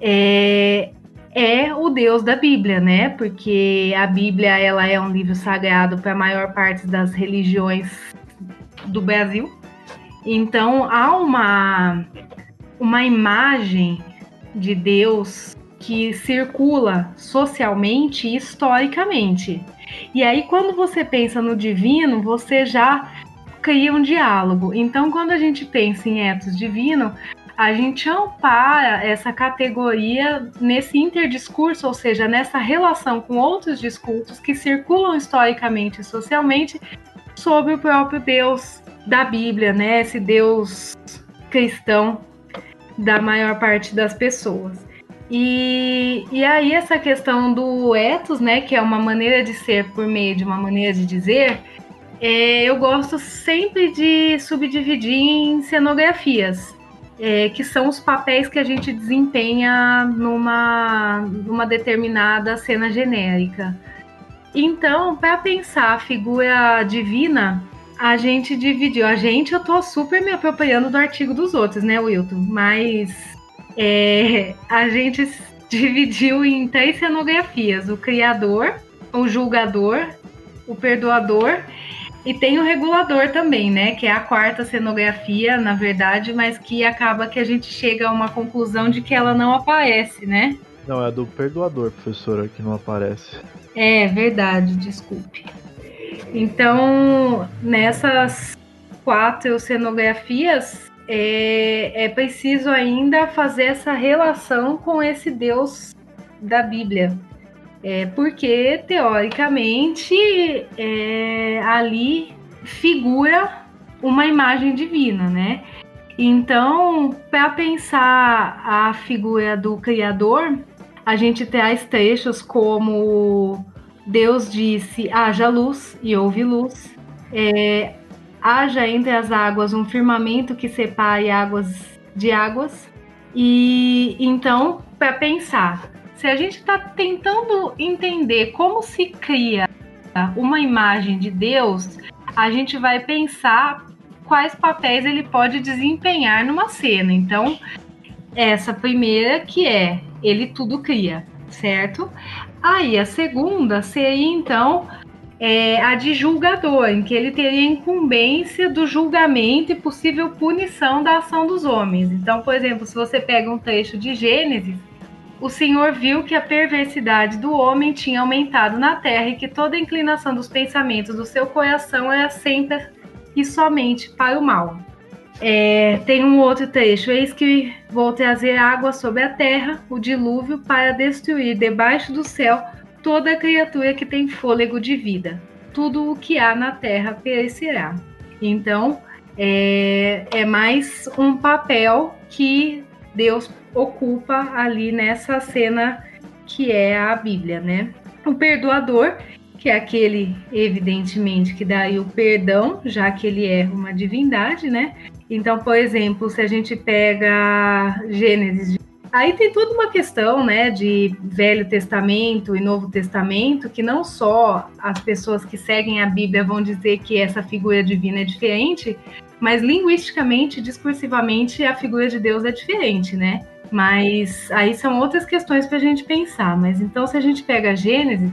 é, é o Deus da Bíblia, né? Porque a Bíblia ela é um livro sagrado para a maior parte das religiões do Brasil. Então há uma uma imagem de Deus que circula socialmente e historicamente. E aí quando você pensa no divino, você já cria um diálogo. Então quando a gente pensa em etos divino, a gente ampara essa categoria nesse interdiscurso, ou seja, nessa relação com outros discursos que circulam historicamente e socialmente sobre o próprio Deus da Bíblia, né? Esse Deus cristão da maior parte das pessoas. E, e aí essa questão do ethos, né, que é uma maneira de ser por meio de uma maneira de dizer, é, eu gosto sempre de subdividir em cenografias é, que são os papéis que a gente desempenha numa, numa determinada cena genérica. Então, para pensar a figura divina, a gente dividiu. A gente, eu tô super me apropriando do artigo dos outros, né, Wilton? Mas é, a gente dividiu em três cenografias: o criador, o julgador, o perdoador e tem o regulador também, né? Que é a quarta cenografia, na verdade, mas que acaba que a gente chega a uma conclusão de que ela não aparece, né? Não, é do perdoador, professora, que não aparece. É verdade, desculpe. Então, nessas quatro cenografias, é, é preciso ainda fazer essa relação com esse Deus da Bíblia, é, porque, teoricamente, é, ali figura uma imagem divina, né? Então, para pensar a figura do Criador, a gente traz trechos como Deus disse: haja luz e houve luz. É, haja entre as águas um firmamento que separe águas de águas. E então, para pensar se a gente está tentando entender como se cria uma imagem de Deus, a gente vai pensar quais papéis ele pode desempenhar numa cena. Então, essa primeira que é ele tudo cria, certo? Aí a segunda seria então é, a de julgador, em que ele teria incumbência do julgamento e possível punição da ação dos homens. Então, por exemplo, se você pega um trecho de Gênesis, o Senhor viu que a perversidade do homem tinha aumentado na terra e que toda a inclinação dos pensamentos do seu coração era sempre e somente para o mal. É, tem um outro trecho: Eis que vou trazer água sobre a terra, o dilúvio, para destruir debaixo do céu toda criatura que tem fôlego de vida. Tudo o que há na terra perecerá. Então, é, é mais um papel que Deus ocupa ali nessa cena que é a Bíblia, né? O perdoador, que é aquele, evidentemente, que dá o perdão, já que ele é uma divindade, né? Então, por exemplo, se a gente pega Gênesis, aí tem toda uma questão, né, de Velho Testamento e Novo Testamento, que não só as pessoas que seguem a Bíblia vão dizer que essa figura divina é diferente, mas linguisticamente, discursivamente, a figura de Deus é diferente, né? Mas aí são outras questões para a gente pensar. Mas então, se a gente pega a Gênesis,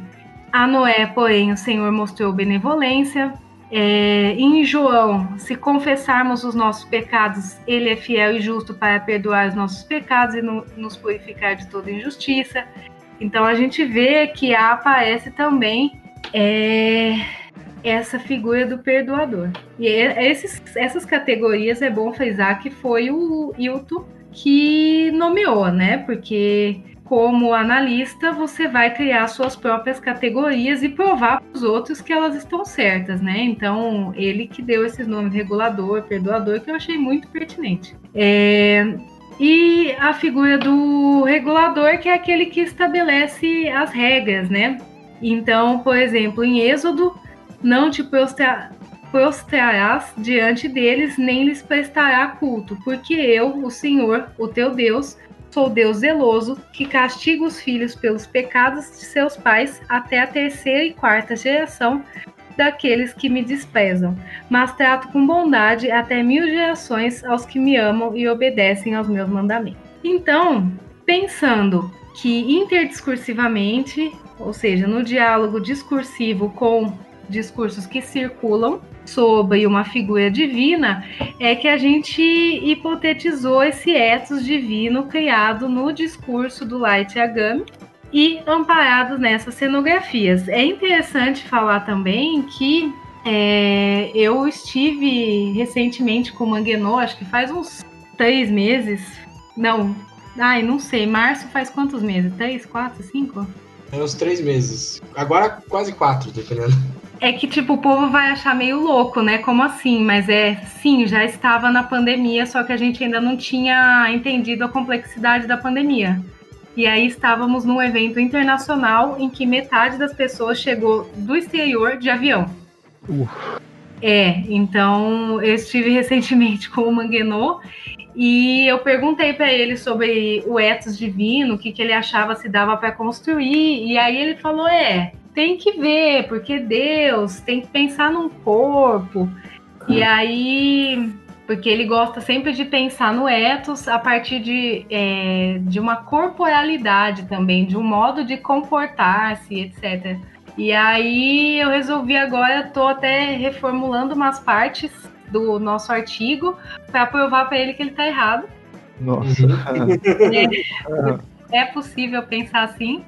a Noé, porém, o Senhor mostrou benevolência, É, em João, se confessarmos os nossos pecados, ele é fiel e justo para perdoar os nossos pecados e no, nos purificar de toda injustiça. Então a gente vê que aparece também é, essa figura do perdoador. E é, esses, essas categorias é bom frisar que foi o Hilton que nomeou, né? Porque como analista, você vai criar suas próprias categorias e provar para os outros que elas estão certas, né? Então, ele que deu esses nomes regulador, perdoador, que eu achei muito pertinente. É... E a figura do regulador, que é aquele que estabelece as regras, né? Então, por exemplo, em Êxodo, não te prostrarás diante deles, nem lhes prestará culto, porque eu, o Senhor, o teu Deus, sou Deus zeloso, que castiga os filhos pelos pecados de seus pais até a terceira e quarta geração daqueles que me desprezam, mas trato com bondade até mil gerações aos que me amam e obedecem aos meus mandamentos. Então, pensando que interdiscursivamente, ou seja, no diálogo discursivo com discursos que circulam, sobre uma figura divina é que a gente hipotetizou esse ethos divino criado no discurso do Light Yagami e amparado nessas cenografias. É interessante falar também que é, eu estive recentemente com o Manguenô, acho que faz uns três meses. Não, ai, não sei. Março faz quantos meses? Três, quatro, cinco? É uns três meses. Agora quase quatro, dependendo. É que, tipo, o povo vai achar meio louco, né? Como assim? Mas é, sim, já estava na pandemia, só que a gente ainda não tinha entendido a complexidade da pandemia. E aí estávamos num evento internacional em que metade das pessoas chegou do exterior de avião. Uh. É, então eu estive recentemente com o Manguenô e eu perguntei para ele sobre o ethos divino, o que, que ele achava se dava para construir, e aí ele falou: é, tem que ver, porque Deus tem que pensar num corpo. E aí, porque ele gosta sempre de pensar no ethos a partir de, é, de uma corporalidade também, de um modo de comportar-se, etc. E aí eu resolvi agora, estou até reformulando umas partes do nosso artigo para provar para ele que ele está errado. Nossa. É, é possível pensar assim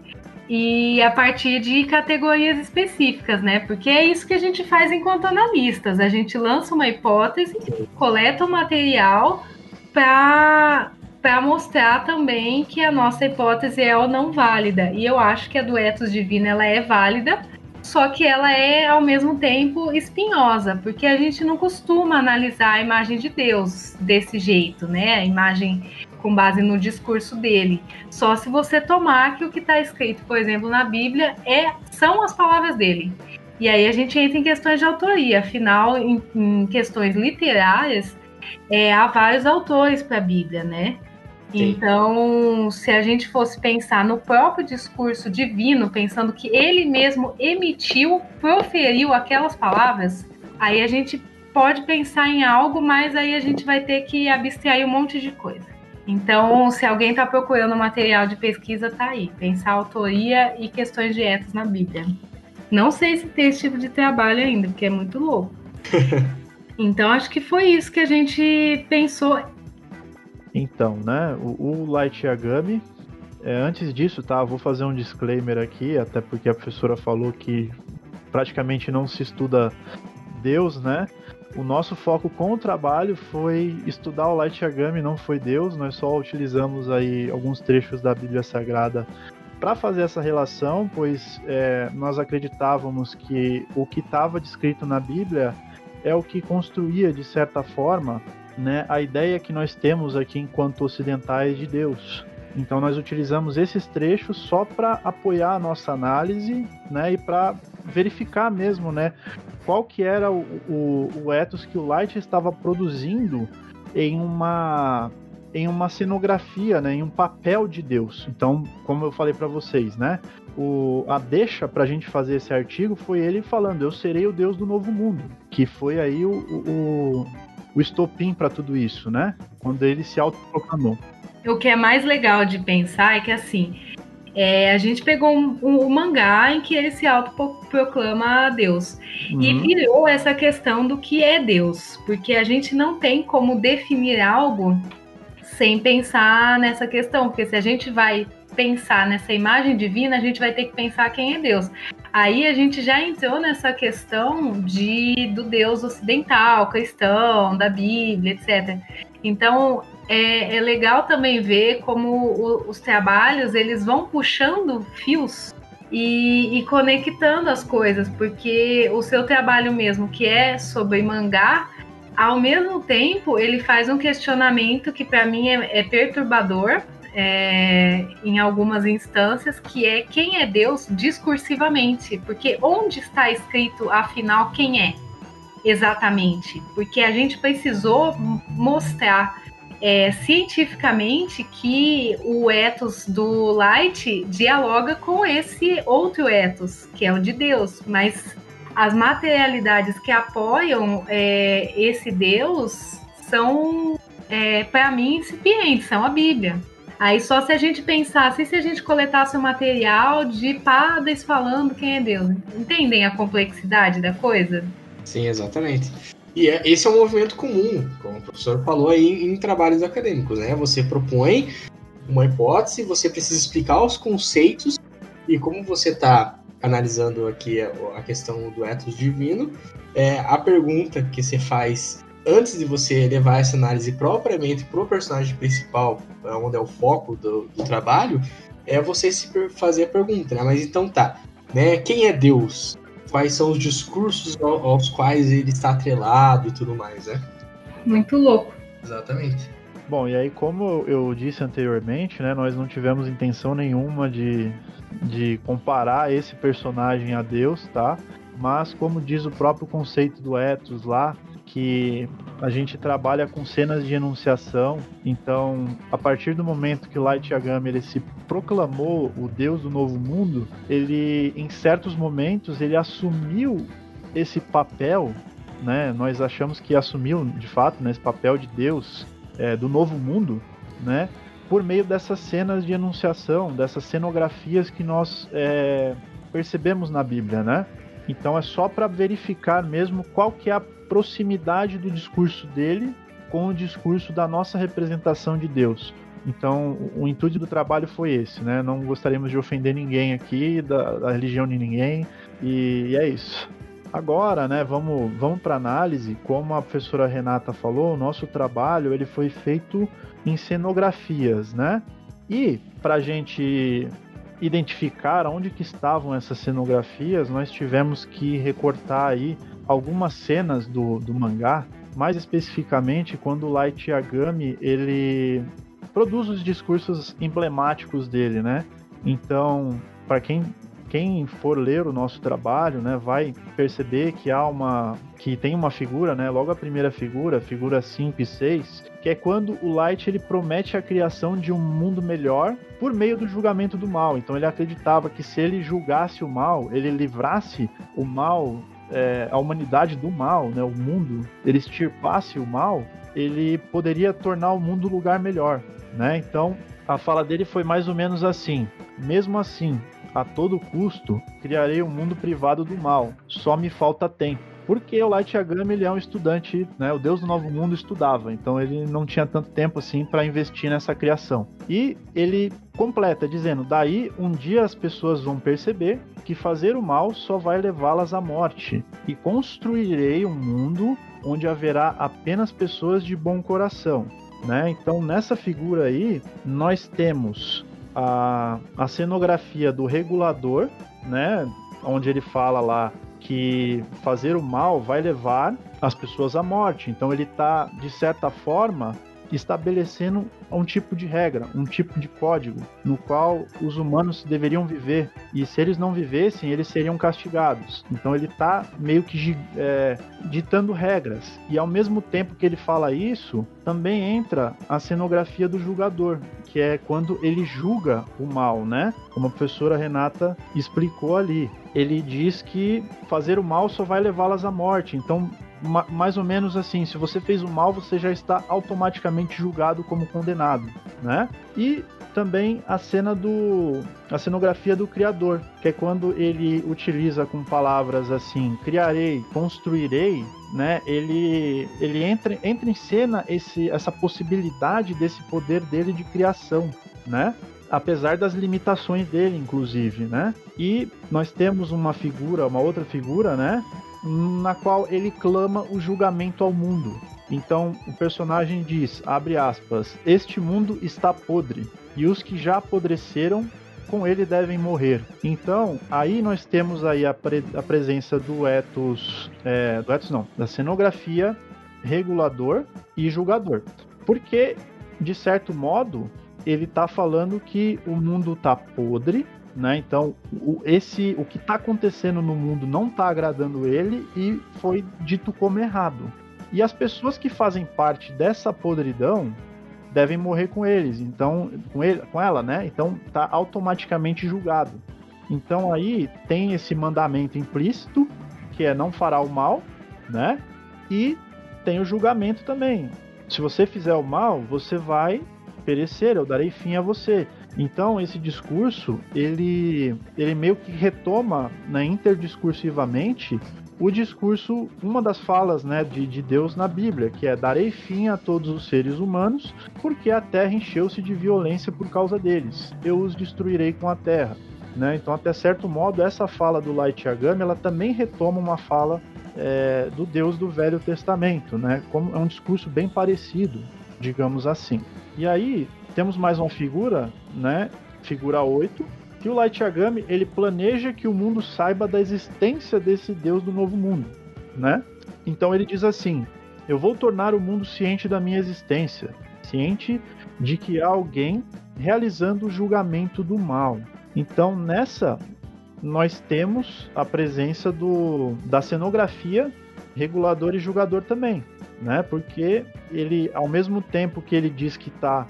e a partir de categorias específicas, né? Porque é isso que a gente faz enquanto analistas. A gente lança uma hipótese, coleta o material para para mostrar também que a nossa hipótese é ou não válida. E eu acho que a do ethos divino ela é válida, só que ela é ao mesmo tempo espinhosa, porque a gente não costuma analisar a imagem de Deus desse jeito, né? A imagem com base no discurso dele. Só se você tomar que o que está escrito, por exemplo, na Bíblia é são as palavras dele. E aí a gente entra em questões de autoria. Afinal, em, em questões literárias, é, há vários autores para a Bíblia, né? Sim. Então, se a gente fosse pensar no próprio discurso divino, pensando que ele mesmo emitiu, proferiu aquelas palavras, aí a gente pode pensar em algo, mas aí a gente vai ter que abstrair um monte de coisa. Então, se alguém está procurando material de pesquisa, tá aí. Pensar autoria e questões de etos na Bíblia. Não sei se tem esse tipo de trabalho ainda, porque é muito louco. então, acho que foi isso que a gente pensou. Então, né? O, o Light Yagami. É, antes disso, tá? Vou fazer um disclaimer aqui, até porque a professora falou que praticamente não se estuda Deus, né? O nosso foco com o trabalho foi estudar o Light Yagami, não foi Deus. Nós só utilizamos aí alguns trechos da Bíblia Sagrada para fazer essa relação, pois é, nós acreditávamos que o que estava descrito na Bíblia é o que construía, de certa forma, né, a ideia que nós temos aqui enquanto ocidentais de Deus. Então nós utilizamos esses trechos só para apoiar a nossa análise, né, e para verificar mesmo, né, qual que era o, o, o ethos que o Light estava produzindo em uma em uma cenografia, né, em um papel de Deus. Então, como eu falei para vocês, né, o, a deixa para a gente fazer esse artigo foi ele falando: Eu serei o Deus do novo mundo, que foi aí o, o, o estopim para tudo isso, né? Quando ele se autoproclamou. O que é mais legal de pensar é que assim É, a gente pegou um, um, um, mangá em que ele se autoproclama Deus. Uhum. E virou essa questão do que é Deus. Porque a gente não tem como definir algo sem pensar nessa questão. Porque se a gente vai pensar nessa imagem divina, a gente vai ter que pensar quem é Deus. Aí a gente já entrou nessa questão de do Deus ocidental, cristão, da Bíblia, etc. Então é, é legal também ver como o, os trabalhos eles vão puxando fios e, e, conectando as coisas, porque o seu trabalho mesmo, que é sobre mangá, ao mesmo tempo ele faz um questionamento que para mim é, é perturbador é, em algumas instâncias, que é quem é Deus discursivamente, porque onde está escrito afinal quem é exatamente? Porque a gente precisou mostrar é, cientificamente que o ethos do Light dialoga com esse outro ethos, que é o de Deus, mas as materialidades que apoiam é, esse Deus são, é, para mim, incipientes, são a Bíblia. Aí só se a gente pensasse, se a gente coletasse o um material de padres falando quem é Deus. Entendem a complexidade da coisa? Sim, exatamente. E é, esse é um movimento comum, como o professor falou aí, em trabalhos acadêmicos, né? Você propõe uma hipótese, você precisa explicar os conceitos e como você está analisando aqui a, a, questão do ethos divino, é, a pergunta que você faz antes de você levar essa análise propriamente para o personagem principal, onde é o foco do, do trabalho, é você se fazer a pergunta, né? Mas então tá, né? Quem é Deus? quais são os discursos aos quais ele está atrelado e tudo mais, né? Muito louco. Exatamente. Bom, e aí como eu disse anteriormente, né, nós não tivemos intenção nenhuma de, de comparar esse personagem a Deus, tá? Mas como diz o próprio conceito do ethos lá, que a gente trabalha com cenas de enunciação. Então, a partir do momento que Light Yagami ele se proclamou o Deus do Novo Mundo, ele, em certos momentos, ele assumiu esse papel, né? Nós achamos que assumiu, de fato, né, esse papel de Deus é, do Novo Mundo, né? Por meio dessas cenas de enunciação, dessas cenografias que nós é, percebemos na Bíblia, né? Então é só para verificar mesmo qual que é a proximidade do discurso dele com o discurso da nossa representação de Deus. Então, o intuito do trabalho foi esse, né? Não gostaríamos de ofender ninguém aqui, da, da religião de ninguém, e, e, é isso. Agora, né, vamos, vamos para análise. Como a professora Renata falou, o nosso trabalho ele foi feito em cenografias, né? E para a gente identificar onde que estavam essas cenografias, nós tivemos que recortar aí algumas cenas do, do mangá, mais especificamente quando o Light Yagami ele produz os discursos emblemáticos dele, né? Então, para quem quem for ler o nosso trabalho, né, vai perceber que há uma que tem uma figura, né, logo a primeira figura, figura 5 e 6, que é quando o Light ele promete a criação de um mundo melhor por meio do julgamento do mal. Então ele acreditava que se ele julgasse o mal, ele livrasse o mal é, a humanidade do mal, né, o mundo, ele extirpasse o mal, ele poderia tornar o mundo um lugar melhor, né? Então, a fala dele foi mais ou menos assim: mesmo assim, a todo custo, criarei um mundo privado do mal. Só me falta tempo. Porque o Light Yagami ele é um estudante, né? O Deus do Novo Mundo estudava, então ele não tinha tanto tempo assim para investir nessa criação. E ele completa dizendo: daí um dia as pessoas vão perceber que fazer o mal só vai levá-las à morte, e construirei um mundo onde haverá apenas pessoas de bom coração. Né? Então, nessa figura aí, nós temos a, a cenografia do regulador, né? onde ele fala lá que fazer o mal vai levar as pessoas à morte. Então, ele está, de certa forma, estabelecendo um tipo de regra, um tipo de código no qual os humanos deveriam viver e se eles não vivessem eles seriam castigados. Então ele está meio que é, ditando regras e ao mesmo tempo que ele fala isso também entra a cenografia do julgador, que é quando ele julga o mal, né? Como a professora Renata explicou ali. Ele diz que fazer o mal só vai levá-las à morte. Então ma mais ou menos assim, se você fez o mal, você já está automaticamente julgado como condenado, né? E também a cena do a cenografia do criador, que é quando ele utiliza com palavras assim, criarei, construirei, né? Ele ele entra entra em cena esse essa possibilidade desse poder dele de criação, né? apesar das limitações dele, inclusive, né? E nós temos uma figura, uma outra figura, né? Na qual ele clama o julgamento ao mundo. Então o personagem diz, abre aspas, este mundo está podre e os que já apodreceram com ele devem morrer. Então, aí nós temos aí a, pre a presença do ethos, é, do ethos não, da cenografia, regulador e julgador. Porque, de certo modo, ele está falando que o mundo está podre, né? Então, o, esse, o que está acontecendo no mundo não está agradando ele e foi dito como errado. E as pessoas que fazem parte dessa podridão devem morrer com eles, então com ele, com ela, né? Então tá automaticamente julgado. Então aí tem esse mandamento implícito que é não fará o mal, né? E tem o julgamento também. Se você fizer o mal, você vai perecer, eu darei fim a você. Então esse discurso, ele ele meio que retoma, né, interdiscursivamente o discurso, uma das falas né, de, de Deus na Bíblia, que é darei fim a todos os seres humanos, porque a terra encheu-se de violência por causa deles. Eu os destruirei com a terra. Né? Então, até certo modo, essa fala do Light Yagami, ela também retoma uma fala é, do Deus do Velho Testamento, né? Como é um discurso bem parecido, digamos assim. E aí temos mais uma figura, né? Figura 8, que o Light Yagami ele planeja que o mundo saiba da existência desse Deus do novo mundo, né? Então ele diz assim: Eu vou tornar o mundo ciente da minha existência, ciente de que há alguém realizando o julgamento do mal. Então nessa nós temos a presença do, da cenografia, regulador e julgador também, né? Porque ele, ao mesmo tempo que ele diz que está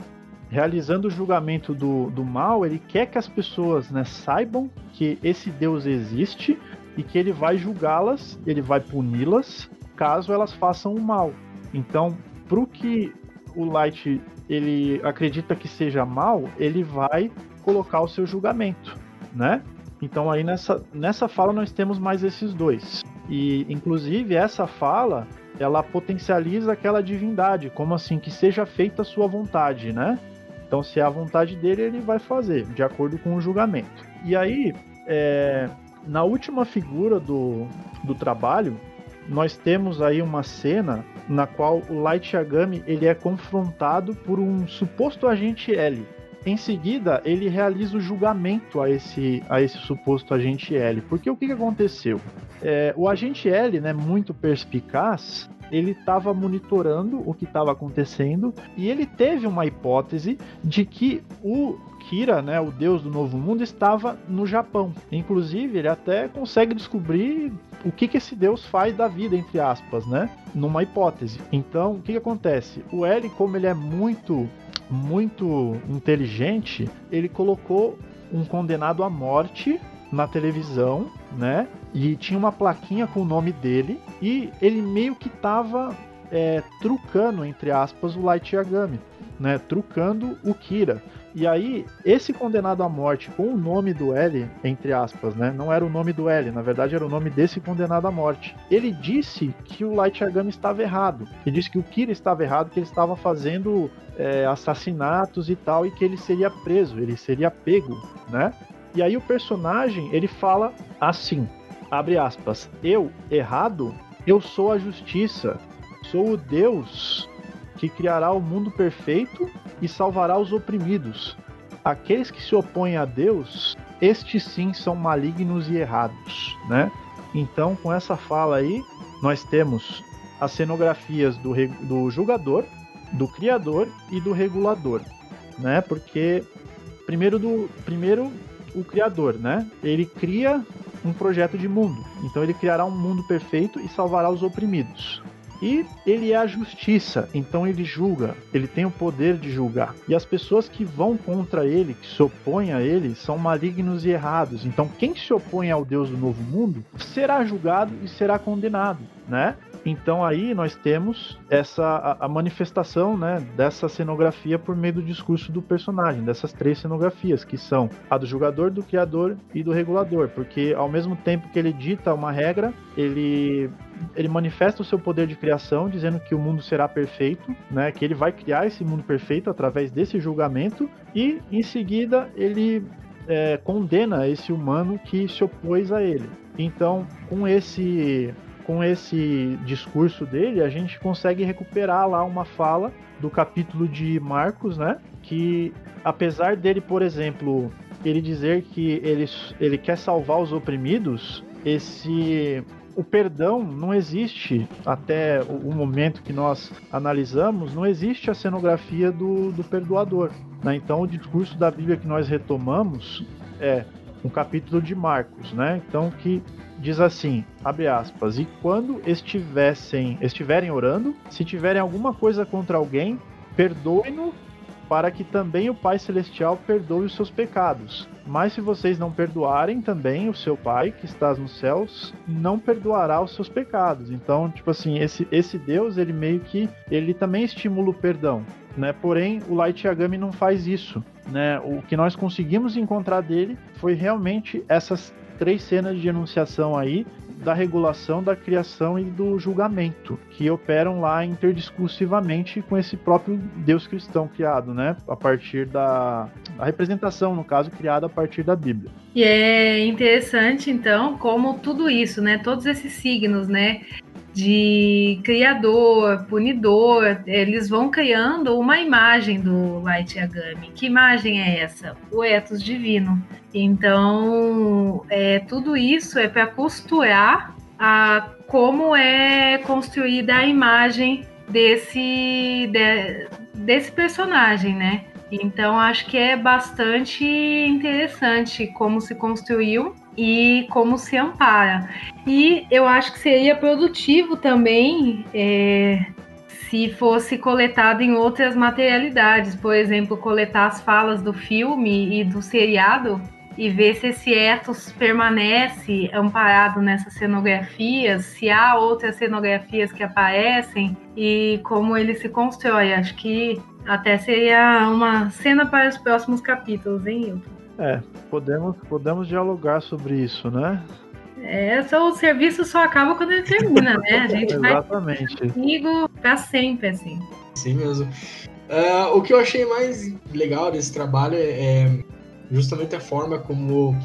realizando o julgamento do, do mal, ele quer que as pessoas né, saibam que esse Deus existe e que ele vai julgá-las, ele vai puni-las caso elas façam o mal. Então, para o que o Light ele acredita que seja mal, ele vai colocar o seu julgamento, né? Então aí nessa, nessa fala nós temos mais esses dois. E inclusive essa fala ela potencializa aquela divindade, como assim que seja feita a sua vontade, né? Então, se é a vontade dele, ele vai fazer, de acordo com o julgamento. E aí, é, na última figura do, do trabalho, nós temos aí uma cena na qual o Light Yagami ele é confrontado por um suposto agente L. Em seguida, ele realiza o julgamento a esse, a esse suposto agente L. Porque o que, que aconteceu? É, o agente L, né, muito perspicaz, ele estava monitorando o que estava acontecendo e ele teve uma hipótese de que o Kira, né, o deus do novo mundo, estava no Japão. Inclusive, ele até consegue descobrir o que, que esse deus faz da vida, entre aspas, né? Numa hipótese. Então, o que, que acontece? O L, como ele é muito, muito inteligente, ele colocou um condenado à morte na televisão, né? E tinha uma plaquinha com o nome dele e ele meio que tava é, trucando, entre aspas, o Light Yagami, né? Trucando o Kira. E aí, esse condenado à morte com o nome do L, entre aspas, né? Não era o nome do L, na verdade era o nome desse condenado à morte. Ele disse que o Light Yagami estava errado. Ele disse que o Kira estava errado, que ele estava fazendo é, assassinatos e tal, e que ele seria preso, ele seria pego, né? E aí o personagem, ele fala assim, abre aspas, eu, errado, eu sou a justiça, sou o Deus que criará o mundo perfeito e salvará os oprimidos. Aqueles que se opõem a Deus, estes sim são malignos e errados, né? Então, com essa fala aí, nós temos as cenografias do, do julgador, do criador e do regulador, né? Porque primeiro do primeiro o criador, né? Ele cria um projeto de mundo. Então ele criará um mundo perfeito e salvará os oprimidos. E ele é a justiça, então ele julga, ele tem o poder de julgar. E as pessoas que vão contra ele, que se opõem a ele, são malignos e errados. Então quem se opõe ao Deus do novo mundo será julgado e será condenado, né? Então aí nós temos essa a, a, manifestação né, dessa cenografia por meio do discurso do personagem, dessas três cenografias, que são a do julgador, do criador e do regulador, porque ao mesmo tempo que ele dita uma regra, ele ele manifesta o seu poder de criação, dizendo que o mundo será perfeito, né? Que ele vai criar esse mundo perfeito através desse julgamento e em seguida ele é, condena esse humano que se opôs a ele. Então, com esse com esse discurso dele, a gente consegue recuperar lá uma fala do capítulo de Marcos, né? Que apesar dele, por exemplo, ele dizer que ele, ele quer salvar os oprimidos, esse o perdão não existe até o momento que nós analisamos, não existe a cenografia do, do perdoador. Né? Então, o discurso da Bíblia que nós retomamos é um capítulo de Marcos, né? Então, que diz assim, abre aspas, e quando estivessem, estiverem orando, se tiverem alguma coisa contra alguém, perdoe-no para que também o Pai Celestial perdoe os seus pecados. Mas se vocês não perdoarem também, o seu Pai que está nos céus não perdoará os seus pecados. Então, tipo assim, esse, esse Deus, ele meio que ele também estimula o perdão. Né? Porém, o Light Yagami não faz isso. Né? O que nós conseguimos encontrar dele foi realmente essas três cenas de enunciação aí da regulação, da criação e do julgamento, que operam lá interdiscursivamente com esse próprio Deus cristão criado, né? A partir da a representação, no caso, criada a partir da Bíblia. E é interessante, então, como tudo isso, né? Todos esses signos, né? De criador, punidor, eles vão criando uma imagem do Light Yagami. Que imagem é essa? O ethos divino. Então, é, tudo isso é para costurar a como é construída a imagem desse, de, desse personagem, né? Então, acho que é bastante interessante como se construiu e como se ampara. E eu acho que seria produtivo também é, se fosse coletado em outras materialidades, por exemplo, coletar as falas do filme e do seriado e ver se esse ethos permanece amparado nessas cenografias, se há outras cenografias que aparecem e como ele se constrói. Acho que até seria uma cena para os próximos capítulos, hein, Hilton? É, podemos, podemos dialogar sobre isso, né? É, só, o serviço só acaba quando ele termina, né? A gente Exatamente. vai comigo pra sempre, assim. Sim mesmo. Uh, o que eu achei mais legal desse trabalho é, é justamente a forma como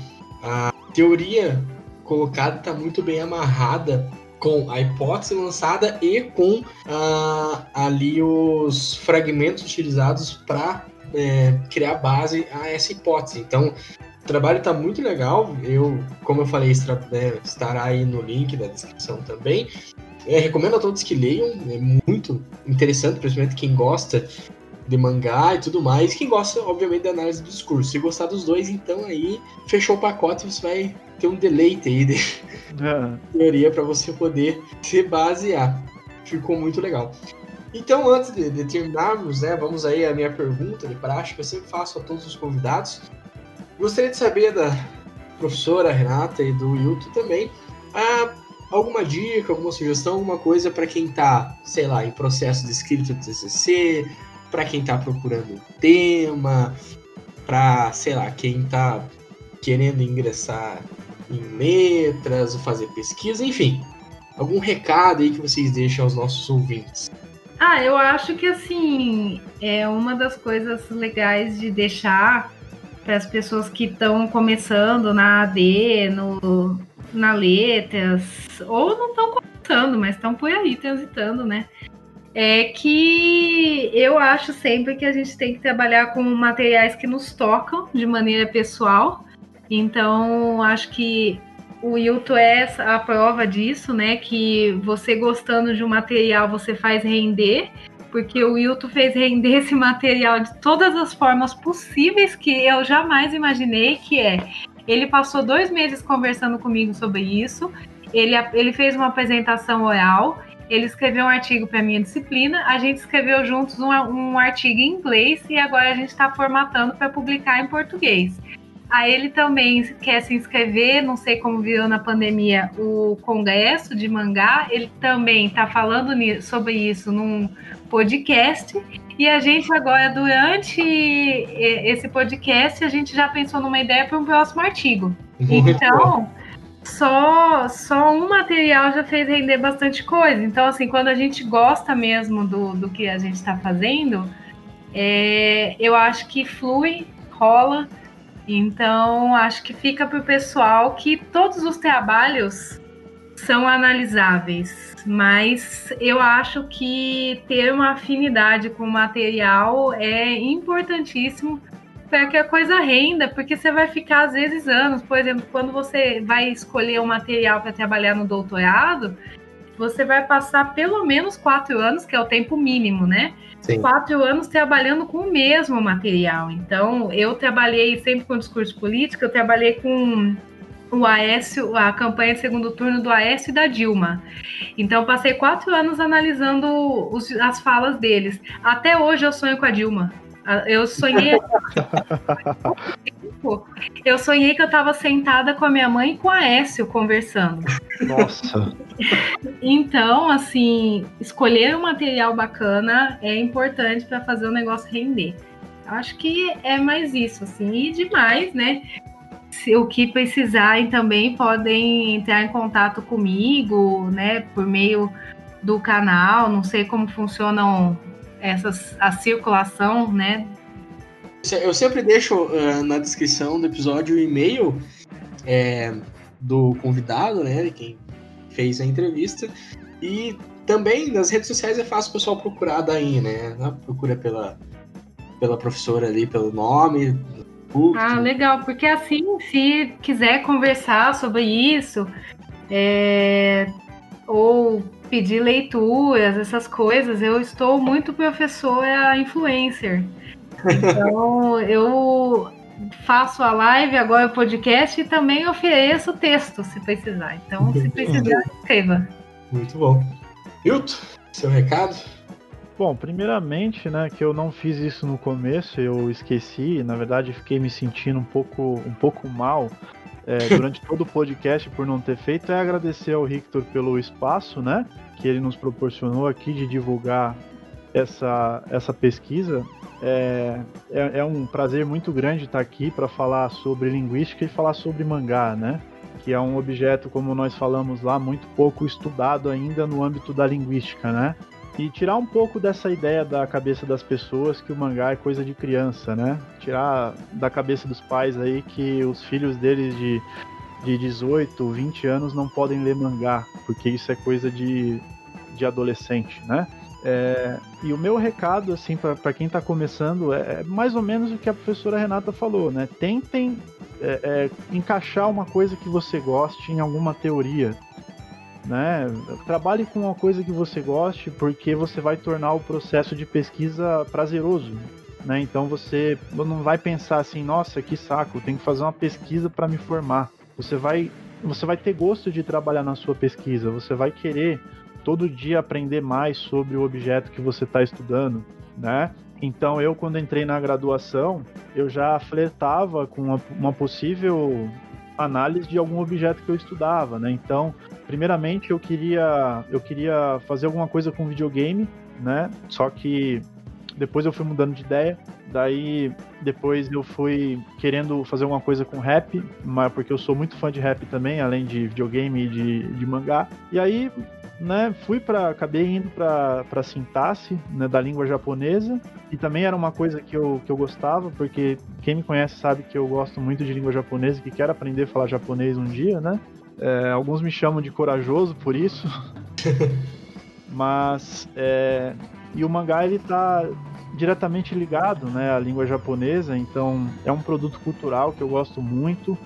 a teoria colocada está muito bem amarrada com a hipótese lançada e com uh, ali os fragmentos utilizados para é, criar base a essa hipótese. Então, o trabalho está muito legal. Eu, como eu falei, né, estará aí no link da descrição também. É, recomendo a todos que leiam, é muito interessante, principalmente quem gosta de mangá e tudo mais. Quem gosta, obviamente, da análise do discurso. Se gostar dos dois, então aí fechou o pacote, você vai ter um deleite aí de é. teoria para você poder se basear. Ficou muito legal. Então, antes de, de, terminarmos, né, vamos aí à minha pergunta de prática, eu sempre faço a todos os convidados. Gostaria de saber da professora Renata e do Hilton também, ah, alguma dica, alguma sugestão, alguma coisa para quem está, sei lá, em processo de escrita de TCC, para quem está procurando tema, para, sei lá, quem está querendo ingressar em letras, fazer pesquisa, enfim. Algum recado aí que vocês deixam aos nossos ouvintes? Ah, eu acho que assim é uma das coisas legais de deixar para as pessoas que estão começando na AD, no, na letras, ou não estão começando, mas estão por aí transitando, né? É que eu acho sempre que a gente tem que trabalhar com materiais que nos tocam de maneira pessoal. Então, acho que o Hilton é a prova disso, né? Que você gostando de um material, você faz render, porque o Hilton fez render esse material de todas as formas possíveis que eu jamais imaginei, que é ele passou dois meses conversando comigo sobre isso, ele, ele fez uma apresentação oral, ele escreveu um artigo para minha disciplina, a gente escreveu juntos um, um artigo em inglês e agora a gente está formatando para publicar em português. Aí ele também quer se inscrever, não sei como viu na pandemia, o congresso de mangá. Ele também está falando sobre isso num podcast. E a gente agora, durante esse podcast, a gente já pensou numa ideia para um próximo artigo. Então, só, só um material já fez render bastante coisa. Então, assim, quando a gente gosta mesmo do, do que a gente está fazendo, é, eu acho que flui, rola então, acho que fica para o pessoal que todos os trabalhos são analisáveis, mas eu acho que ter uma afinidade com o material é importantíssimo para que a coisa renda, porque você vai ficar às vezes anos. Por exemplo, quando você vai escolher um material para trabalhar no doutorado, você vai passar pelo menos quatro anos, que é o tempo mínimo, né? Sim. quatro anos trabalhando com o mesmo material. Então, eu trabalhei sempre com discurso político, eu trabalhei com o Aécio, a campanha de segundo turno do Aécio e da Dilma. Então, passei quatro anos analisando os, as falas deles. Até hoje eu sonho com a Dilma. Eu sonhei. eu sonhei que eu estava sentada com a minha mãe e com a Écio conversando. Nossa. então, assim, escolher um material bacana é importante para fazer o negócio render. Acho que é mais isso, assim, e demais, né? Se o que precisarem também podem entrar em contato comigo, né, por meio do canal. Não sei como funcionam essas, a circulação, né? Eu sempre deixo uh, na descrição do episódio o e-mail é, do convidado, né? Quem fez a entrevista. E também nas redes sociais é fácil o pessoal procurar daí, né? Procura pela, pela professora ali, pelo nome. Ah, legal, porque assim, se quiser conversar sobre isso, é, ou pedir leituras, essas coisas, eu estou muito professora influencer. Então, eu faço a live, agora o podcast e também ofereço texto, se precisar. Então, se precisar, escreva. Muito bom. Hilton, seu recado? Bom, primeiramente, né, que eu não fiz isso no começo, eu esqueci, na verdade fiquei me sentindo um pouco, um pouco mal é, durante todo o podcast por não ter feito, é agradecer ao Victor pelo espaço, né? que ele nos proporcionou aqui de divulgar essa, essa pesquisa. É, é, é um prazer muito grande estar aqui para falar sobre linguística e falar sobre mangá, né? Que é um objeto, como nós falamos lá, muito pouco estudado ainda no âmbito da linguística, né? E tirar um pouco dessa ideia da cabeça das pessoas que o mangá é coisa de criança, né? Tirar da cabeça dos pais aí que os filhos deles de de 18, 20 anos não podem ler mangá, porque isso é coisa de, de adolescente, né? É, e o meu recado, assim, para quem está começando, é, é, mais ou menos o que a professora Renata falou, né? Tentem é, é, encaixar uma coisa que você goste em alguma teoria, né? Trabalhe com uma coisa que você goste, porque você vai tornar o processo de pesquisa prazeroso, né? Então você não vai pensar assim, nossa, que saco, tenho que fazer uma pesquisa para me formar. Você vai, você vai ter gosto de trabalhar na sua pesquisa, você vai querer todo dia aprender mais sobre o objeto que você está estudando, né? Então eu quando entrei na graduação, eu já flertava com uma, uma possível análise de algum objeto que eu estudava, né? Então, primeiramente eu queria eu queria fazer alguma coisa com videogame, né? Só que depois eu fui mudando de ideia. Daí depois eu fui querendo fazer alguma coisa com rap, mas porque eu sou muito fã de rap também, além de videogame e de, de mangá. E aí, né, fui para acabei indo para sintaxe, né, da língua japonesa, e também era uma coisa que eu, que eu gostava, porque quem me conhece sabe que eu gosto muito de língua japonesa e que quero aprender a falar japonês um dia, né? É, alguns me chamam de corajoso por isso. mas é, e o mangá ele tá diretamente ligado, né, à língua japonesa, então é um produto cultural que eu gosto muito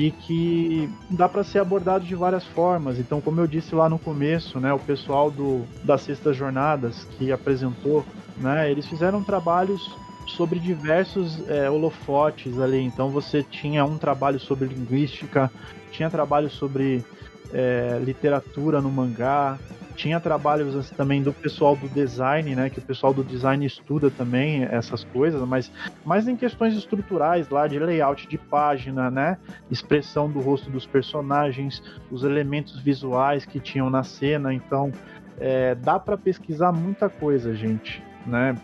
e que dá para ser abordado de várias formas. Então, como eu disse lá no começo, né, o pessoal do das Sextas Jornadas que apresentou, né, eles fizeram trabalhos sobre diversos é, holofotes ali. Então, você tinha um trabalho sobre linguística, tinha trabalho sobre é, literatura no mangá, tinha trabalhos assim, também do pessoal do design, né? Que o pessoal do design estuda também essas coisas, mas mais em questões estruturais lá de layout de página, né? Expressão do rosto dos personagens, os elementos visuais que tinham na cena. Então, é, dá para pesquisar muita coisa, gente, né?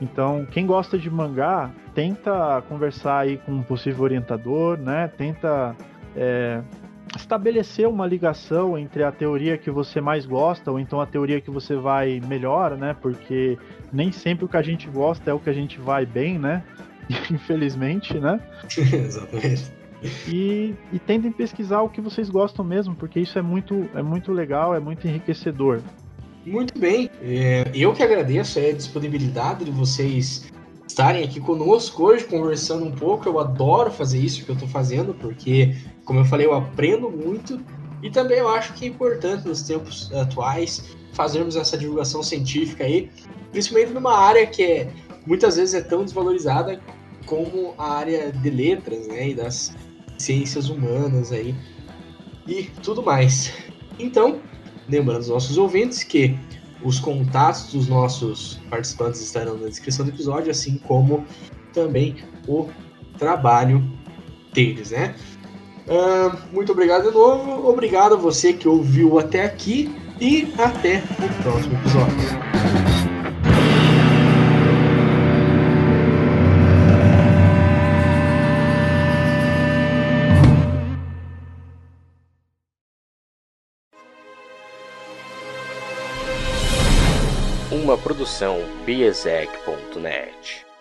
Então, quem gosta de mangá, tenta conversar aí com um possível orientador, né? Tenta é, estabelecer uma ligação entre a teoria que você mais gosta ou então a teoria que você vai melhor, né? Porque nem sempre o que a gente gosta é o que a gente vai bem, né? Infelizmente, né? Exatamente. E, e tentem pesquisar o que vocês gostam mesmo, porque isso é muito, é muito legal, é muito enriquecedor. Muito bem, é, eu que agradeço a disponibilidade de vocês estarem aqui conosco hoje, conversando um pouco. Eu adoro fazer isso que eu estou fazendo, porque como eu falei, eu aprendo muito e também eu acho que é importante nos tempos atuais fazermos essa divulgação científica aí, principalmente numa área que é, muitas vezes é tão desvalorizada como a área de letras, né, e das ciências humanas aí e tudo mais. Então, lembrando aos nossos ouvintes que os contatos dos nossos participantes estarão na descrição do episódio, assim como também o trabalho deles, né? Uh, muito obrigado de novo. Obrigado a você que ouviu até aqui e até o próximo episódio. Produção biesec.net